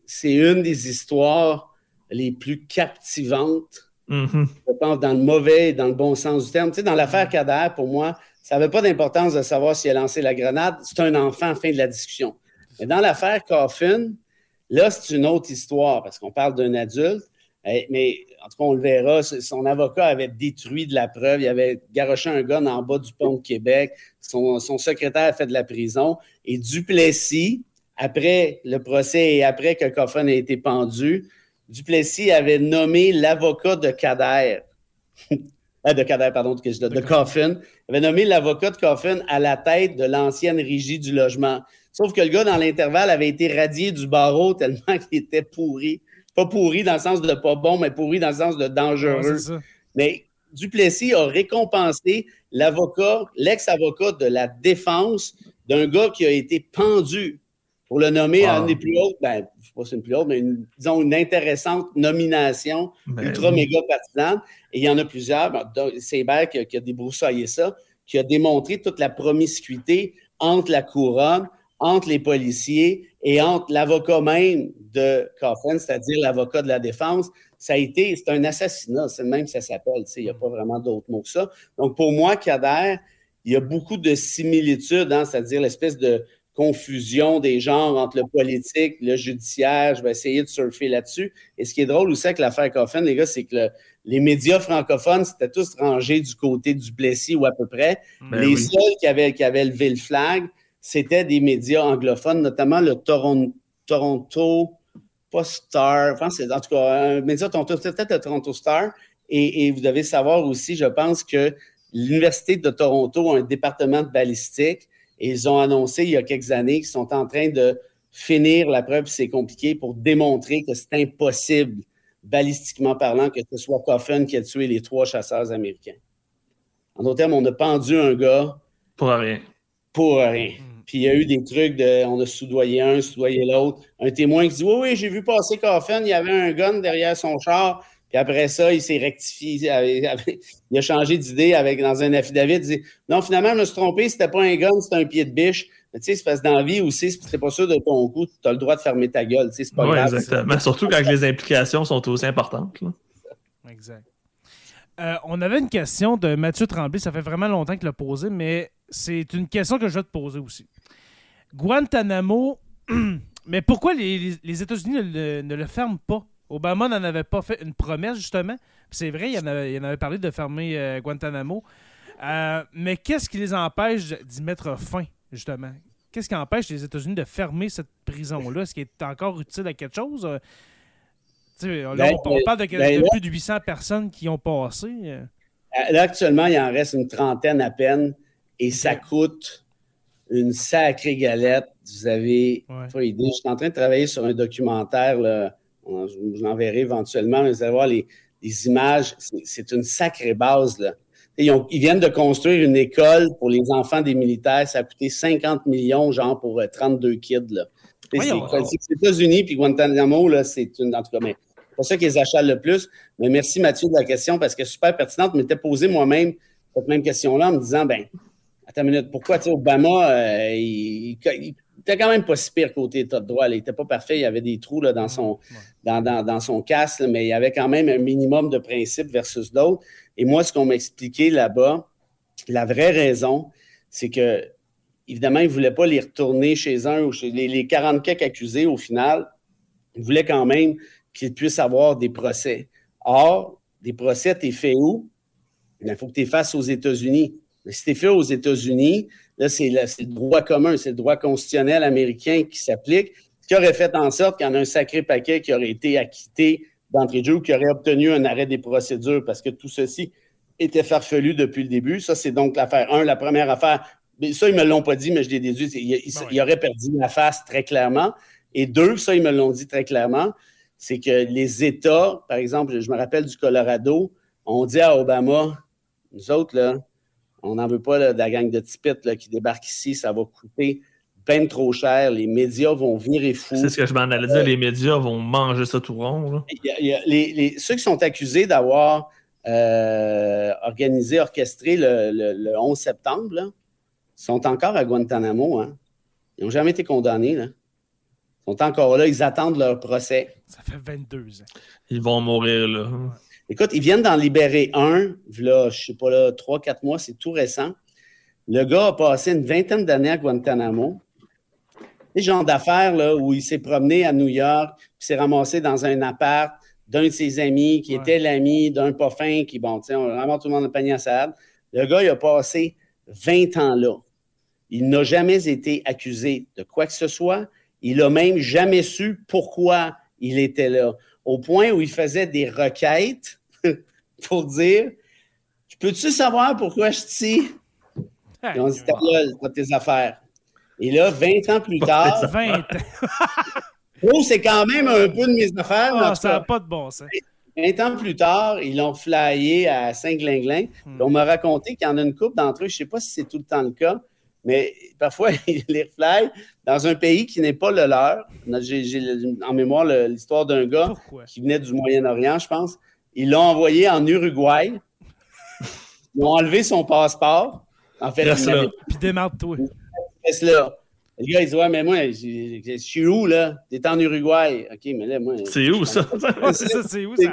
c'est une des histoires les plus captivantes, mm-hmm. je pense, dans le mauvais et dans le bon sens du terme. Tu sais, dans l'affaire Kader, pour moi, Ça n'avait pas d'importance de savoir s'il a lancé la grenade. C'est un enfant, fin de la discussion. Mais dans l'affaire Coffin, là, c'est une autre histoire parce qu'on parle d'un adulte. Eh, mais en tout cas, on le verra, son avocat avait détruit de la preuve. Il avait garoché un gun en bas du pont de Québec. Son, secrétaire a fait de la prison. Et Duplessis, après le procès et après que Coffin ait été pendu, Duplessis avait nommé l'avocat de Kader. Ah, de Kader, pardon, de, de Coffin. Il avait nommé l'avocat de Coffin à la tête de l'ancienne régie du logement. Sauf que le gars, dans l'intervalle, avait été radié du barreau tellement qu'il était pourri. Pas pourri dans le sens de pas bon, mais pourri dans le sens de dangereux. mais Duplessis a récompensé l'avocat, l'ex-avocat de la défense d'un gars qui a été pendu pour le nommer à une des plus hautes, ben, je sais pas si c'est une plus haute, mais disons une intéressante nomination ben ultra méga pertinente. Et il y en a plusieurs. C'est Hébert qui, qui, a débroussaillé ça, qui a démontré toute la promiscuité entre la couronne, entre les policiers et entre l'avocat même de Coffin, c'est-à-dire l'avocat de la défense. Ça a été, c'est un assassinat, c'est même que ça s'appelle, il n'y a pas vraiment d'autre mot que ça. Donc pour moi, Kader, il y a beaucoup de similitudes, hein, c'est-à-dire l'espèce de confusion des genres entre le politique, le judiciaire. Je vais essayer de surfer là-dessus. Et ce qui est drôle aussi avec l'affaire Coffin, les gars, c'est que les médias francophones, c'était tous rangés du côté du Plessis ou à peu près. Ben les seuls qui avaient, qui avaient levé le flag, c'était des médias anglophones, notamment le Toronto, Toronto pas Star, enfin, en tout cas un média Toronto, peut-être le Toronto Star. Et, et, vous devez savoir aussi, je pense que l'Université de Toronto a un département de balistique et ils ont annoncé il y a quelques années qu'ils sont en train de finir la preuve, c'est compliqué, pour démontrer que c'est impossible, balistiquement parlant, que ce soit Coffin qui a tué les trois chasseurs américains. En d'autres termes, on a pendu un gars. Pour rien. Pour rien. Hmm. Puis il y a eu des trucs de. On a soudoyé un, soudoyé l'autre. Un témoin qui dit Oui, oui, j'ai vu passer Coffin, il y avait un gun derrière son char. Puis après ça, il s'est rectifié. Il a changé d'idée avec dans un affidavit. Il dit Non, finalement, je me suis trompé, c'était pas un gun, c'était un pied de biche. Mais tu sais, c'est parce que dans la vie aussi, si tu pas sûr de ton coup, tu as le droit de fermer ta gueule. C'est pas grave. Exactement. Surtout quand les implications sont aussi importantes. Exact. Euh, on avait une question de Mathieu Tremblay. Ça fait vraiment longtemps qu'il l'a posée, mais c'est une question que je vais te poser aussi. Guantanamo, mais pourquoi les, États-Unis ne le ferment pas? Obama n'en avait pas fait une promesse, justement. C'est vrai, il en, avait, avait, parlé de fermer euh, Guantanamo. Euh, mais qu'est-ce qui les empêche d'y mettre fin, justement? Qu'est-ce qui empêche les États-Unis de fermer cette prison-là? Est-ce qu'il est encore utile à quelque chose? Euh, là, ben, on, parle de, ben, plus de 800 personnes qui ont passé. Là, actuellement, il en reste une trentaine à peine et ça coûte une sacrée galette. Vous avez pas idée. Je suis en train de travailler sur un documentaire là, je vous l'enverrai éventuellement, mais vous allez voir les, images. C'est une sacrée base. Là. Ils, viennent de construire une école pour les enfants des militaires. Ça a coûté 50 millions, genre, pour 32 euh, kids. Là. c'est les États-Unis, puis Guantanamo, c'est une. En tout cas, mais c'est pour ça qu'ils achètent le plus. Mais merci, Mathieu, de la question, parce que super pertinente. Je m'étais posé moi-même cette même question-là en me disant, ben, attends une minute, pourquoi, tu Obama, euh, il, était quand même pas si pire côté État de droit. Il n'était pas parfait. Il y avait des trous là, dans, son, dans, dans, son casque, mais il y avait quand même un minimum de principes versus d'autres. Et moi, ce qu'on m'a expliqué là-bas, la vraie raison, c'est que, évidemment, il ne voulait pas les retourner chez un ou chez les, les 40 quelques accusés au final. Il voulait quand même qu'ils puissent avoir des procès. Or, des procès, tu es fait où? Il faut que tu les fasses aux États-Unis. Mais si tu es fait aux États-Unis, Là, c'est le, droit commun, c'est le droit constitutionnel américain qui s'applique, ce qui aurait fait en sorte qu'il y en a un sacré paquet qui aurait été acquitté d'entrée de jeu ou qui aurait obtenu un arrêt des procédures parce que tout ceci était farfelu depuis le début. Ça, c'est donc l'affaire 1. La première affaire, ça, ils ne me l'ont pas dit, mais je l'ai déduit, il, aurait perdu la face très clairement. Et deux, ça, ils me l'ont dit très clairement, c'est que les États, par exemple, je me rappelle du Colorado, ont dit à Obama, nous autres, là, on n'en veut pas de la gang de tipites qui débarque ici. Ça va coûter bien trop cher. Les médias vont virer fou. C'est ce que je m'en allais dire. les médias vont manger ça tout rond. ceux qui sont accusés d'avoir euh, organisé, orchestré le, 11 septembre sont encore à Guantanamo. Hein. Ils n'ont jamais été condamnés. Là. Ils sont encore là. Ils attendent leur procès. Ça fait 22 ans. Ils vont mourir là. Écoute, ils viennent d'en libérer un, là, je sais pas, là, trois, quatre mois, c'est tout récent. Le gars a passé une vingtaine d'années à Guantanamo. Des gens d'affaires là, où il s'est promené à New York, puis s'est ramassé dans un appart d'un de ses amis qui était l'ami d'un pas fin qui, bon, tu sais, on vraiment tout le monde a panier à salade. Le gars, il a passé 20 ans là. Il n'a jamais été accusé de quoi que ce soit. Il n'a même jamais su pourquoi il était là. Au point où il faisait des requêtes pour dire Peux-tu savoir pourquoi je tire? Et on dit là, pas tes affaires. Et là, 20 ans plus tard. 20 ans. oh, c'est quand même un peu de mes affaires. Ah, ça n'a pas de bon sens. 20 ans plus tard, ils l'ont flyé à Saint-Glinglin. Hmm. On m'a raconté qu'il y en a une couple d'entre eux, je ne sais pas si c'est tout le temps le cas, mais parfois, ils les fly dans un pays qui n'est pas le leur. J'ai en mémoire l'histoire d'un gars qui venait du Moyen-Orient, je pense. Ils l'ont envoyé en Uruguay. Ils ont enlevé son passeport. En fait, Puis démarre-toi. là. Le gars, il dit Ouais, mais moi, je suis où, là? T'es en Uruguay. OK, mais là, moi. C'est où, ça? C'est ça, c'est où, ça?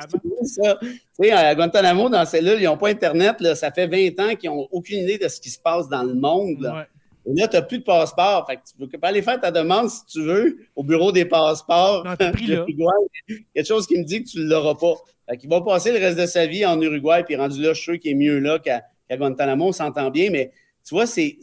Tu sais, à Guantanamo, dans celle-là, ils n'ont pas Internet. Là, ça fait 20 ans qu'ils n'ont aucune idée de ce qui se passe dans le monde. Là. Et là, tu n'as plus de passeport. Fait que tu peux pas aller faire ta demande si tu veux au bureau des passeports. Non, pris là. Quelque chose qui me dit que tu ne l'auras pas. Fait qu'il va passer le reste de sa vie en Uruguay, puis rendu là, je suis sûr qu'il est mieux là qu'à Guantanamo, on s'entend bien, mais tu vois, c'est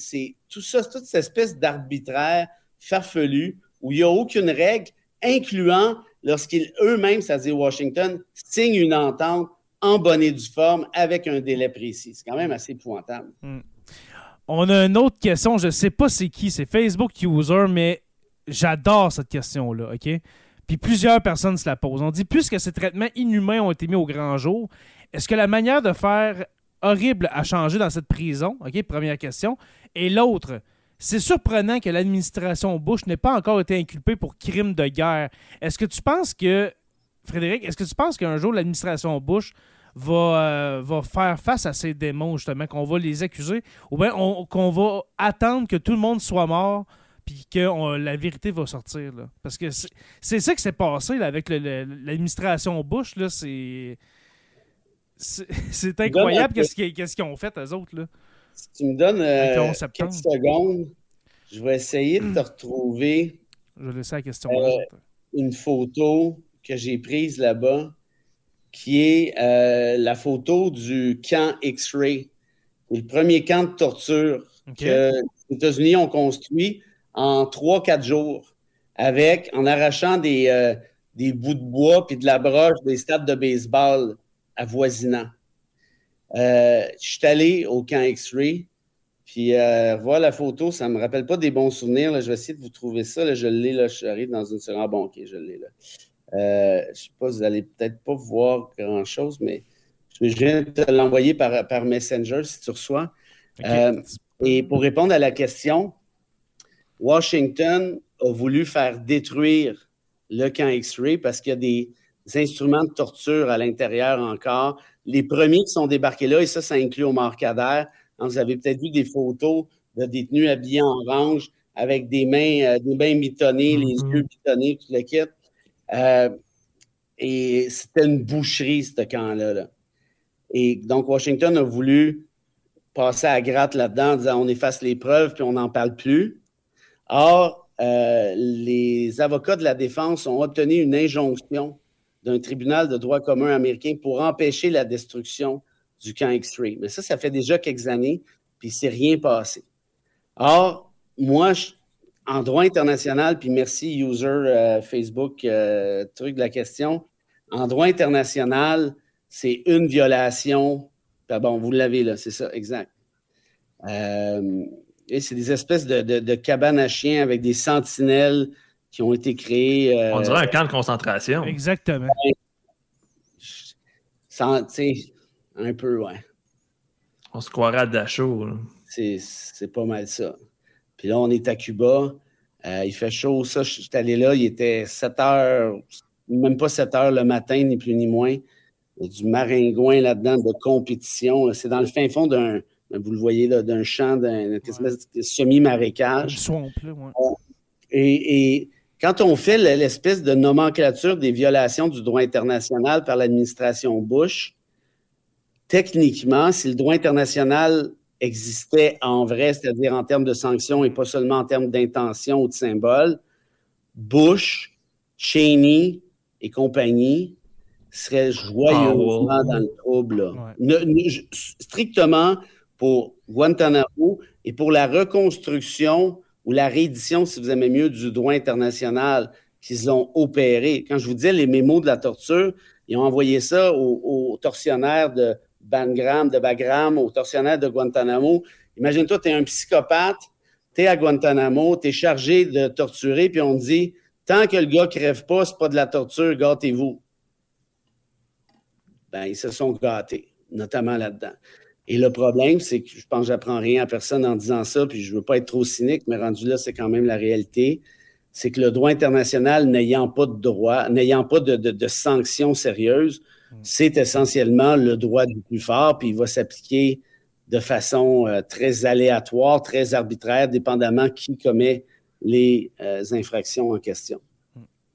tout ça, toute cette espèce d'arbitraire farfelu où il n'y a aucune règle, incluant lorsqu'ils eux-mêmes, c'est-à-dire Washington, signent une entente en bonne et due forme avec un délai précis. C'est quand même assez épouvantable. Hmm. On a une autre question, je ne sais pas c'est qui, c'est Facebook User, mais j'adore cette question-là, OK? Puis plusieurs personnes se la posent. On dit, puisque ces traitements inhumains ont été mis au grand jour, est-ce que la manière de faire horrible a changé dans cette prison? OK, première question. Et l'autre, c'est surprenant que l'administration Bush n'ait pas encore été inculpée pour crime de guerre. Est-ce que tu penses que, Frédéric, est-ce que tu penses qu'un jour l'administration Bush va, euh, va faire face à ces démons, justement, qu'on va les accuser, ou bien qu'on va attendre que tout le monde soit mort puis que la vérité va sortir. Là. Parce que c'est ça qui s'est passé là, avec l'administration Bush. Là, c'est. C'est incroyable qu'est-ce qu'ils ont fait, eux autres. Là. Si tu me donnes euh, secondes, je vais essayer de te retrouver. Je vais laisser la question. Euh, une photo que j'ai prise là-bas, qui est euh, la photo du camp X-Ray, le premier camp de torture que les États-Unis ont construit en 3-4 jours avec, en arrachant des, euh, des bouts de bois puis de la broche des stades de baseball avoisinants. Euh, je suis allé au camp X-Ray, puis euh, voir la photo, ça ne me rappelle pas des bons souvenirs. Je vais essayer de vous trouver ça. Je l'ai, là, j'arrive dans une. Ah bon, ok, je l'ai là. Je ne sais pas, vous n'allez peut-être pas voir grand-chose, mais je viens de te l'envoyer par, par Messenger si tu reçois. et pour répondre à la question, Washington a voulu faire détruire le camp X-ray parce qu'il y a des, instruments de torture à l'intérieur encore. Les premiers qui sont débarqués là, et ça, ça inclut Omar Kader. Vous avez peut-être vu des photos de détenus habillés en orange avec des mains, euh, des mains mitonnées, les mm-hmm. yeux mitonnés, tout le kit. Euh, et c'était une boucherie, ce camp-là. Et donc, Washington a voulu passer à gratte là-dedans en disant on efface les preuves puis on n'en parle plus. Or, euh, les avocats de la défense ont obtenu une injonction d'un tribunal de droit commun américain pour empêcher la destruction du camp X-Ray. Mais ça, ça fait déjà quelques années, puis c'est rien passé. Or, moi, en droit international, puis merci, user euh, Facebook, euh, truc de la question, en droit international, c'est une violation. Ben bon, vous l'avez là, c'est ça, exact c'est des espèces de, cabanes à chiens avec des sentinelles qui ont été créées. Euh, On dirait un camp de concentration. Exactement. un peu, ouais. On se croirait à Dachau. C'est pas mal ça. Puis là, on est à Cuba. Euh, il fait chaud. Ça, je suis allé là, il était 7 heures, même pas 7 heures le matin, ni plus ni moins. Il y a du maringouin là-dedans de compétition. C'est dans le fin fond d'un vous le voyez là, d'un champ, d'un semi-marécage. Et, et, quand on fait l'espèce de nomenclature des violations du droit international par l'administration Bush, techniquement, si le droit international existait en vrai, c'est-à-dire en termes de sanctions et pas seulement en termes d'intention ou de symbole, Bush, Cheney et compagnie seraient joyeusement Ah, dans le trouble. Ne- ne- strictement pour Guantanamo et pour la reconstruction ou la réédition, si vous aimez mieux, du droit international qu'ils ont opéré. Quand je vous disais les mémos de la torture, ils ont envoyé ça aux, aux tortionnaires de Bagram, de Bagram, aux tortionnaires de Guantanamo. Imagine-toi, tu es un psychopathe, tu es à Guantanamo, tu es chargé de torturer, puis on te dit tant que le gars crève pas, c'est pas de la torture, gâtez-vous. Ben, ils se sont gâtés, notamment là-dedans. Et le problème, c'est que je pense que j'apprends rien à personne en disant ça, puis je veux pas être trop cynique, mais rendu là, c'est quand même la réalité. C'est que le droit international n'ayant pas de droit, n'ayant pas de sanctions sérieuses, c'est essentiellement le droit du plus fort, puis il va s'appliquer de façon euh, très aléatoire, très arbitraire, dépendamment qui commet les euh, infractions en question.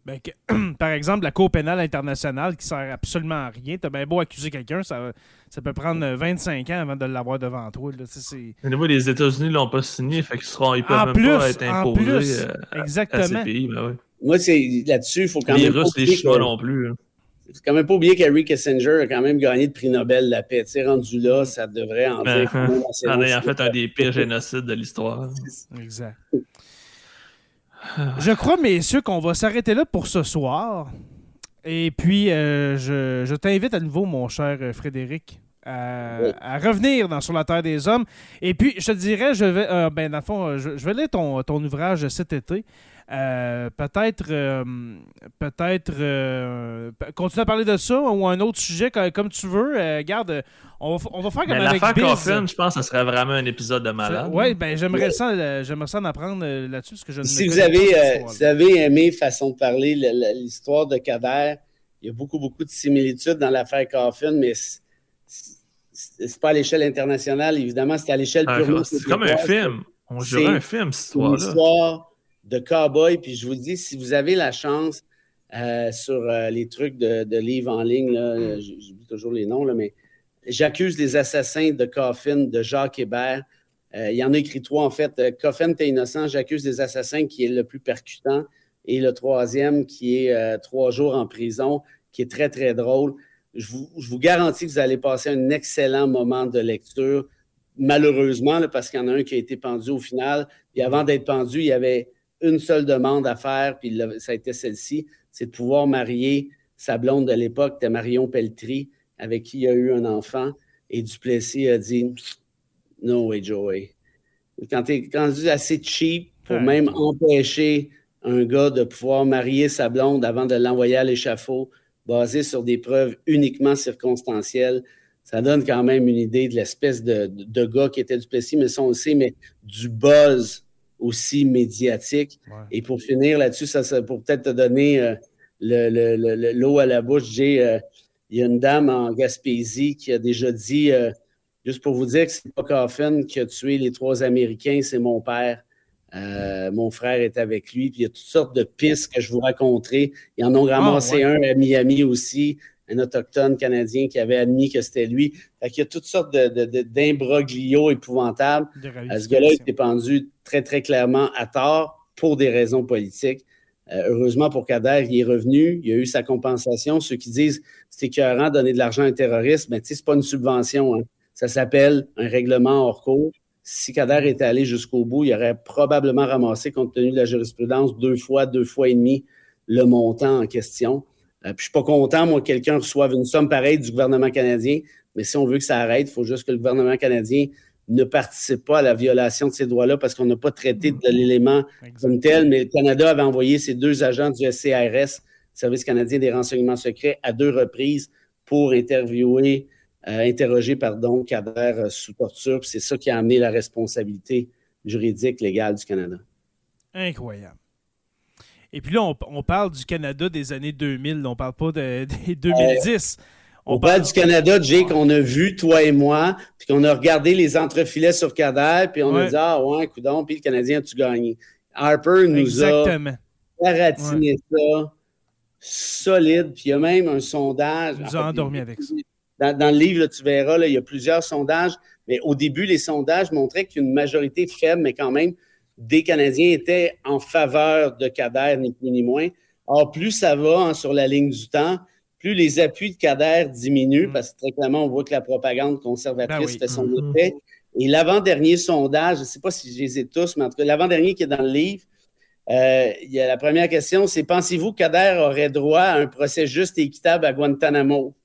Ben, que- par exemple, la Cour pénale internationale qui sert absolument à rien. T'as bien beau accuser quelqu'un, ça, ça peut prendre euh, 25 ans avant de l'avoir devant toi. Là. C'est- Au niveau des États-Unis, ils l'ont pas signé, fait qu'ils seront, ils peuvent En même plus, pas être en imposés euh, à ces exactement. pays. Ben ouais. Moi, c'est là-dessus, il faut quand Les même. pas Russes, les Chinois que- non plus. hein. Faut quand même pas oublier qu'Harry Kissinger a quand même gagné le prix Nobel de la paix. Tu sais, rendu là, ça devrait en Ben, dire quand même assez En long ayant sur fait un des pires génocides de l'histoire. Exact. Je crois, messieurs, qu'on va s'arrêter là pour ce soir. Et puis, euh, je, je t'invite à nouveau, mon cher euh, Frédéric, à, Oui. à revenir dans Sur la Terre des Hommes. Et puis, je te dirais, je vais, euh, ben, dans le fond, euh, je, je vais lire ton, ton ouvrage cet été. Euh, peut-être, euh, peut-être, euh, continuer à parler de ça ou un autre sujet co- comme, tu veux. Euh, garde, on on va faire comme Mais avec Biz. Coffin, je pense que ce serait vraiment un épisode de malade. Oui, ben j'aimerais ça, j'aimerais ça en apprendre là-dessus parce que je ne Si vous, avez, euh, si vous avez aimé façon de parler le- le- l'histoire de Kader, il y a beaucoup, beaucoup de similitudes dans l'affaire Coffin, mais c'est- pas à l'échelle internationale, évidemment, c'est à l'échelle purement C'est comme un film. On C'est dirait un film, cette une histoire-là. histoire de cow-boy. Puis je vous dis, si vous avez la chance euh, sur euh, les trucs de, de livres en ligne, là, euh, j'oublie toujours les noms, là, mais J'accuse les assassins de Coffin, de Jacques Hébert. Euh, il y en a écrit trois, en fait. Euh, Coffin, t'es innocent. J'accuse les assassins qui est le plus percutant. Et le troisième, qui est trois jours en prison, qui est très, très drôle. Je vous, je vous garantis que vous allez passer un excellent moment de lecture. Malheureusement, là, parce qu'il y en a un qui a été pendu au final. Et avant d'être pendu, il y avait une seule demande à faire, puis là, ça a été celle-ci, c'est de pouvoir marier sa blonde de l'époque, c'était Marion Pelletry, avec qui il a eu un enfant. Et Duplessis a dit No way, Joey. Quand tu es rendu assez cheap pour Ouais. même empêcher un gars de pouvoir marier sa blonde avant de l'envoyer à l'échafaud, basé sur des preuves uniquement circonstancielles, ça donne quand même une idée de l'espèce de, de, de gars qui était Duplessis, mais ça on le sait, mais du buzz aussi médiatique. Ouais. Et pour finir là-dessus, ça, ça pour peut-être te donner euh, le- le- le- le- l'eau à la bouche, j'ai euh, il y a une dame en Gaspésie qui a déjà dit, euh, juste pour vous dire que c'est pas Coffin qui a tué les trois Américains, c'est mon père. Euh, mon frère est avec lui. Puis il y a toutes sortes de pistes que je vous raconterai. Ils en ont ramassé ouais. un à Miami aussi, un autochtone canadien qui avait admis que c'était lui. Fait qu'il y a toutes sortes de, de- de- d'imbroglios épouvantables. De Euh, Ce gars-là a été pendu très, très clairement à tort pour des raisons politiques. Euh, heureusement pour Kader, il est revenu, il a eu sa compensation. Ceux qui disent c'est écœurant de donner de l'argent à un terroriste, mais tu sais, c'est pas une subvention. hein. Ça s'appelle un règlement hors cours. Si Kader était allé jusqu'au bout, il aurait probablement ramassé, compte tenu de la jurisprudence, deux fois, deux fois et demi le montant en question. Euh, puis je suis pas content, moi, que quelqu'un reçoive une somme pareille du gouvernement canadien, mais si on veut que ça arrête, il faut juste que le gouvernement canadien ne participe pas à la violation de ces droits-là parce qu'on n'a pas traité de l'élément comme tel, mais le Canada avait envoyé ses deux agents du SCRS, Service canadien des renseignements secrets, à deux reprises pour interviewer, euh, interroger, pardon, Kader euh, sous torture. C'est ça qui a amené la responsabilité juridique légale du Canada. Incroyable. Et puis là, on, on parle du Canada des années 2000, là, on parle pas de- des 2010. On parle du Canada, Jay, qu'on a vu, toi et moi, puis qu'on a regardé les entrefilets sur Kader, puis on a dit Ah ouais, coudon, puis le Canadien a-tu gagné? Harper nous Exactement. a baratiné ça solide, puis il y a même un sondage. Nous a fait, endormis avec ça. Dans, dans le livre, là, tu verras, là, il y a plusieurs sondages, Mais au début, les sondages montraient qu'une majorité faible, mais quand même, des Canadiens étaient en faveur de Kader, ni plus ni moins. Or, plus ça va hein, sur la ligne du temps, plus les appuis de Kader diminuent, mm. parce que très clairement, on voit que la propagande conservatrice ben fait son mm-hmm. effet. Et l'avant-dernier sondage, je ne sais pas si je les ai tous, mais en tout cas, l'avant-dernier qui est dans le livre, euh, il y a la première question, c'est pensez-vous que Kader aurait droit à un procès juste et équitable à Guantanamo?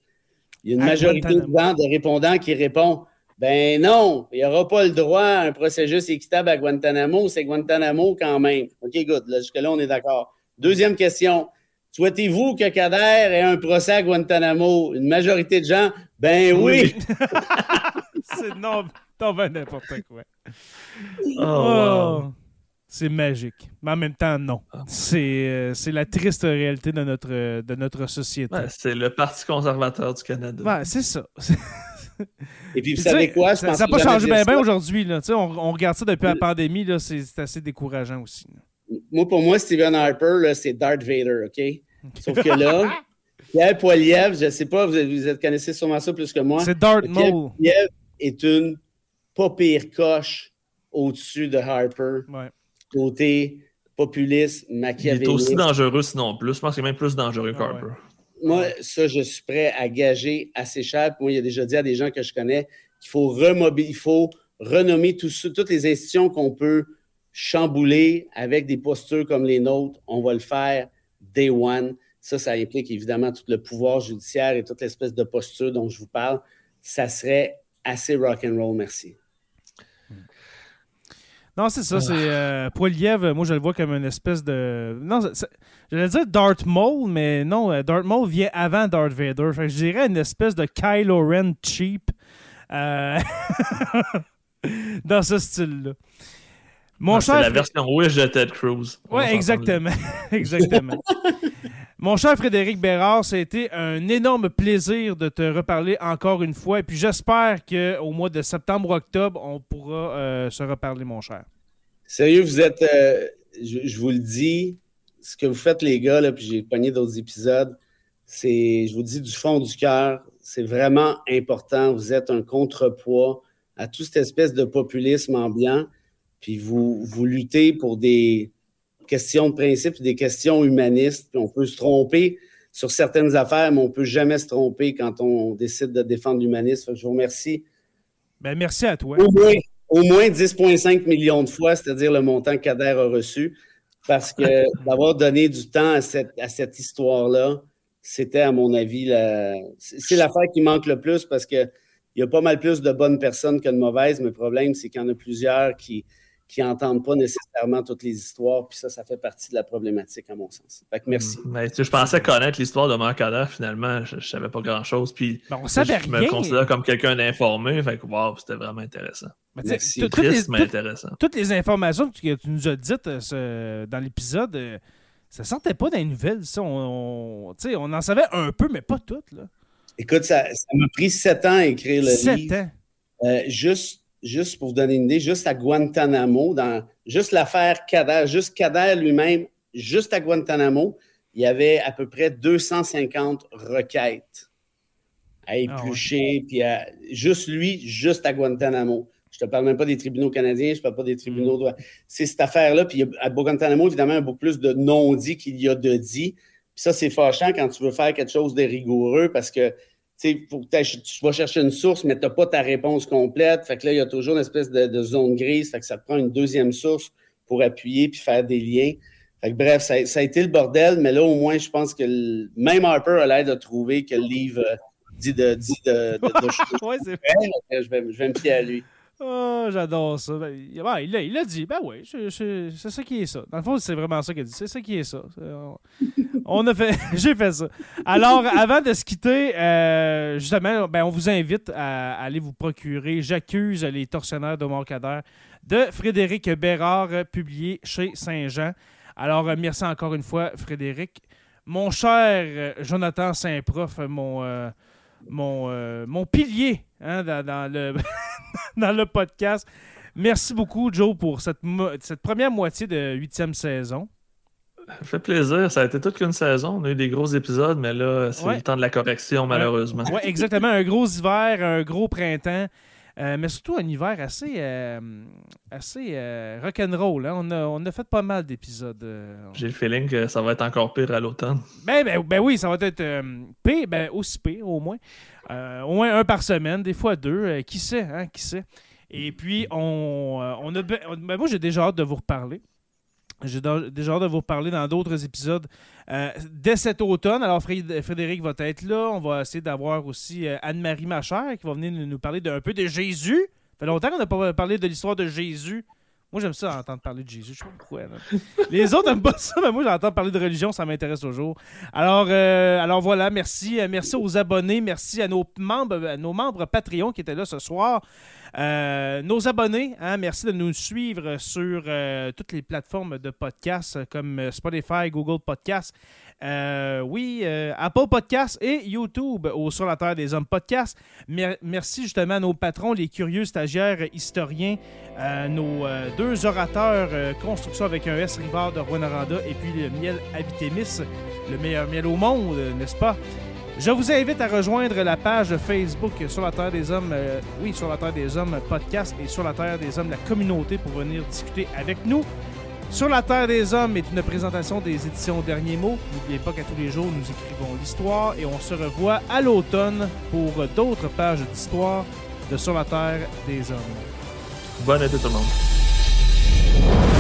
Il y a une majorité de répondants qui répond ben non, il n'y aura pas le droit à un procès juste et équitable à Guantanamo, c'est Guantanamo quand même. OK, good. Jusque-là, on est d'accord. Deuxième question. Souhaitez-vous que Kader ait un procès à Guantanamo? Une majorité de gens, ben oui. c'est non, n'importe quoi. Oh, oh. C'est magique. Mais en même temps, non. Ah. Euh, c'est la triste réalité de notre, de notre société. c'est le Parti conservateur du Canada. c'est ça. Et puis, vous savez quoi? ça n'a pas changé bien aujourd'hui. On, on, regarde ça depuis la pandémie. C'est assez décourageant aussi. Moi, pour moi, Stephen Harper, c'est Darth Vader, OK? Sauf que là, Pierre Poilievre, je ne sais pas, vous, vous connaissez sûrement ça plus que moi. C'est Darth Maul. Pierre est une pas pire coche au-dessus de Harper. Ouais côté populiste, machiavélique. Il est aussi dangereux, sinon plus. Je pense qu'il est même plus dangereux ah qu'Harper. Moi, ça, je suis prêt à gager assez cher. Moi, il a déjà dit à des gens que je connais qu'il faut remobiliser, il faut renommer toutes les institutions qu'on peut chambouler avec des postures comme les nôtres. On va le faire day one. Ça, ça implique évidemment tout le pouvoir judiciaire et toute l'espèce de posture dont je vous parle. Ça serait assez rock and roll, merci. Non, c'est ça. C'est euh, Poiliev, moi je le vois comme une espèce de. Non, j'allais dire Darth Maul, mais non, euh, Darth Maul vient avant Darth Vader. Fait je dirais une espèce de Kylo Ren cheap euh, dans ce style-là. Mon cher. C'est la version Wish de Ted Cruz. Oui, exactement. exactement. Mon cher Frédéric Bérard, ça a été un énorme plaisir de te reparler encore une fois. Et puis j'espère qu'au mois de septembre-octobre, on pourra euh, se reparler, mon cher. Sérieux, vous êtes. Euh, je, vous le dis, ce que vous faites, les gars, là, puis j'ai pogné d'autres épisodes, c'est, je vous dis du fond du cœur, c'est vraiment important. Vous êtes un contrepoids à toute cette espèce de populisme ambiant, puis vous, vous luttez pour des questions de principe, des questions humanistes. on peut se tromper sur certaines affaires, mais on ne peut jamais se tromper quand on décide de défendre l'humanisme. Je vous remercie. Ben, merci à toi. Au moins, 10,5 millions de fois, c'est-à-dire le montant que Kader a reçu, parce que d'avoir donné du temps à cette, à cette histoire-là, c'était, à mon avis, c'est l'affaire qui manque le plus parce qu'il y a pas mal plus de bonnes personnes que de mauvaises, mais le problème, c'est qu'il y en a plusieurs qui, qui n'entendent pas nécessairement toutes les histoires. Puis ça, ça fait partie de la problématique, à mon sens. Fait que merci. Mm. Mais, je pensais connaître l'histoire de Marc finalement. Je ne savais pas grand-chose. Puis ben, on savait je me considère comme quelqu'un d'informé. Fait que wow, c'était vraiment intéressant. C'est triste, mais intéressant. Toutes les informations que tu, nous as dites euh, dans l'épisode, euh, ça sortait pas des nouvelles. Ça. On, on, en savait un peu, mais pas toutes. Là. Écoute, ça m'a pris sept ans à écrire le livre. Sept ans. Euh, juste juste pour vous donner une idée, juste à Guantanamo, dans juste l'affaire Kader, juste Kader lui-même, juste à Guantanamo, il y avait à peu près 250 requêtes à ah éplucher, puis juste lui, juste à Guantanamo. Je ne te parle même pas des tribunaux canadiens, je ne parle pas des tribunaux mm. de... C'est cette affaire-là, puis à Guantanamo, évidemment, il y a beaucoup plus de non-dits qu'il y a de dits. Puis ça, c'est fâchant quand tu veux faire quelque chose de rigoureux parce que faut que tu vas chercher une source, mais tu n'as pas ta réponse complète. Fait que là, il y a toujours une espèce de, zone grise. Fait que ça te prend une deuxième source pour appuyer puis faire des liens. Fait bref, ça, a été le bordel, mais là, au moins, je pense que même Harper a l'air de trouver que le livre euh, dit de. Dit de, je, vais, je vais me fier à lui. Oh, j'adore ça. Ben, il, a, il a dit, ben oui, c'est ça qui est ça. Dans le fond, c'est vraiment ça qu'il a dit. C'est ça qui est ça. On a fait, j'ai fait ça. Alors, avant de se quitter, euh, justement, ben, on vous invite à, aller vous procurer J'accuse les tortionnaires de Morcader de Frédéric Bérard, publié chez Saint-Jean. Alors, euh, merci encore une fois, Frédéric. Mon cher euh, Jonathan Saint-Prof, mon, mon, mon pilier hein, dans, le dans le podcast. Merci beaucoup, Joe, pour cette, cette première moitié de huitième saison. Ça fait plaisir. Ça a été toute qu'une saison. On a eu des gros épisodes, mais là, c'est le temps de la correction, malheureusement. Oui, exactement. Un gros hiver, un gros printemps. Euh, mais surtout un hiver assez, euh, assez euh, rock'n'roll. Hein. On, a, on a fait pas mal d'épisodes. euh. J'ai le feeling que ça va être encore pire à l'automne. Ben, ben, ben oui, ça va être pire, ben aussi pire au moins. Au moins un par semaine, des fois deux. qui sait, hein, qui sait. Et puis, on, on a. ben, moi, j'ai déjà hâte de vous reparler. J'ai déjà hâte de vous reparler dans d'autres épisodes euh, dès cet automne. Alors, Fré- Frédéric va être là. On va essayer d'avoir aussi euh, Anne-Marie Machère qui va venir nous parler d'un peu de Jésus. Ça fait longtemps qu'on n'a pas parlé de l'histoire de Jésus. Moi, j'aime ça entendre parler de Jésus. Je sais pas pourquoi. Les autres n'aiment pas ça, mais moi, j'entends parler de religion. Ça m'intéresse toujours. Alors, euh, alors voilà, merci. Merci aux abonnés. Merci à nos membres, à nos membres Patreon qui étaient là ce soir. Euh, nos abonnés, hein, merci de nous suivre sur euh, toutes les plateformes de podcasts euh, comme Spotify, Google Podcasts, euh, oui, Apple Podcasts et YouTube au Sur la Terre des Hommes Podcasts. Mer- merci justement à nos patrons, les curieux stagiaires historiens, nos deux orateurs construction avec un S Rivard de Rwanda et puis le miel Habitémis, le meilleur miel au monde, n'est-ce pas? Je vous invite à rejoindre la page Facebook sur la Terre des Hommes, euh, oui, sur la Terre des Hommes podcast et sur la Terre des Hommes la communauté pour venir discuter avec nous. Sur la Terre des Hommes est une présentation des éditions Derniers mots. N'oubliez pas qu'à tous les jours, nous écrivons l'histoire et on se revoit à l'automne pour d'autres pages d'histoire de Sur la Terre des Hommes. Bonne été tout le monde.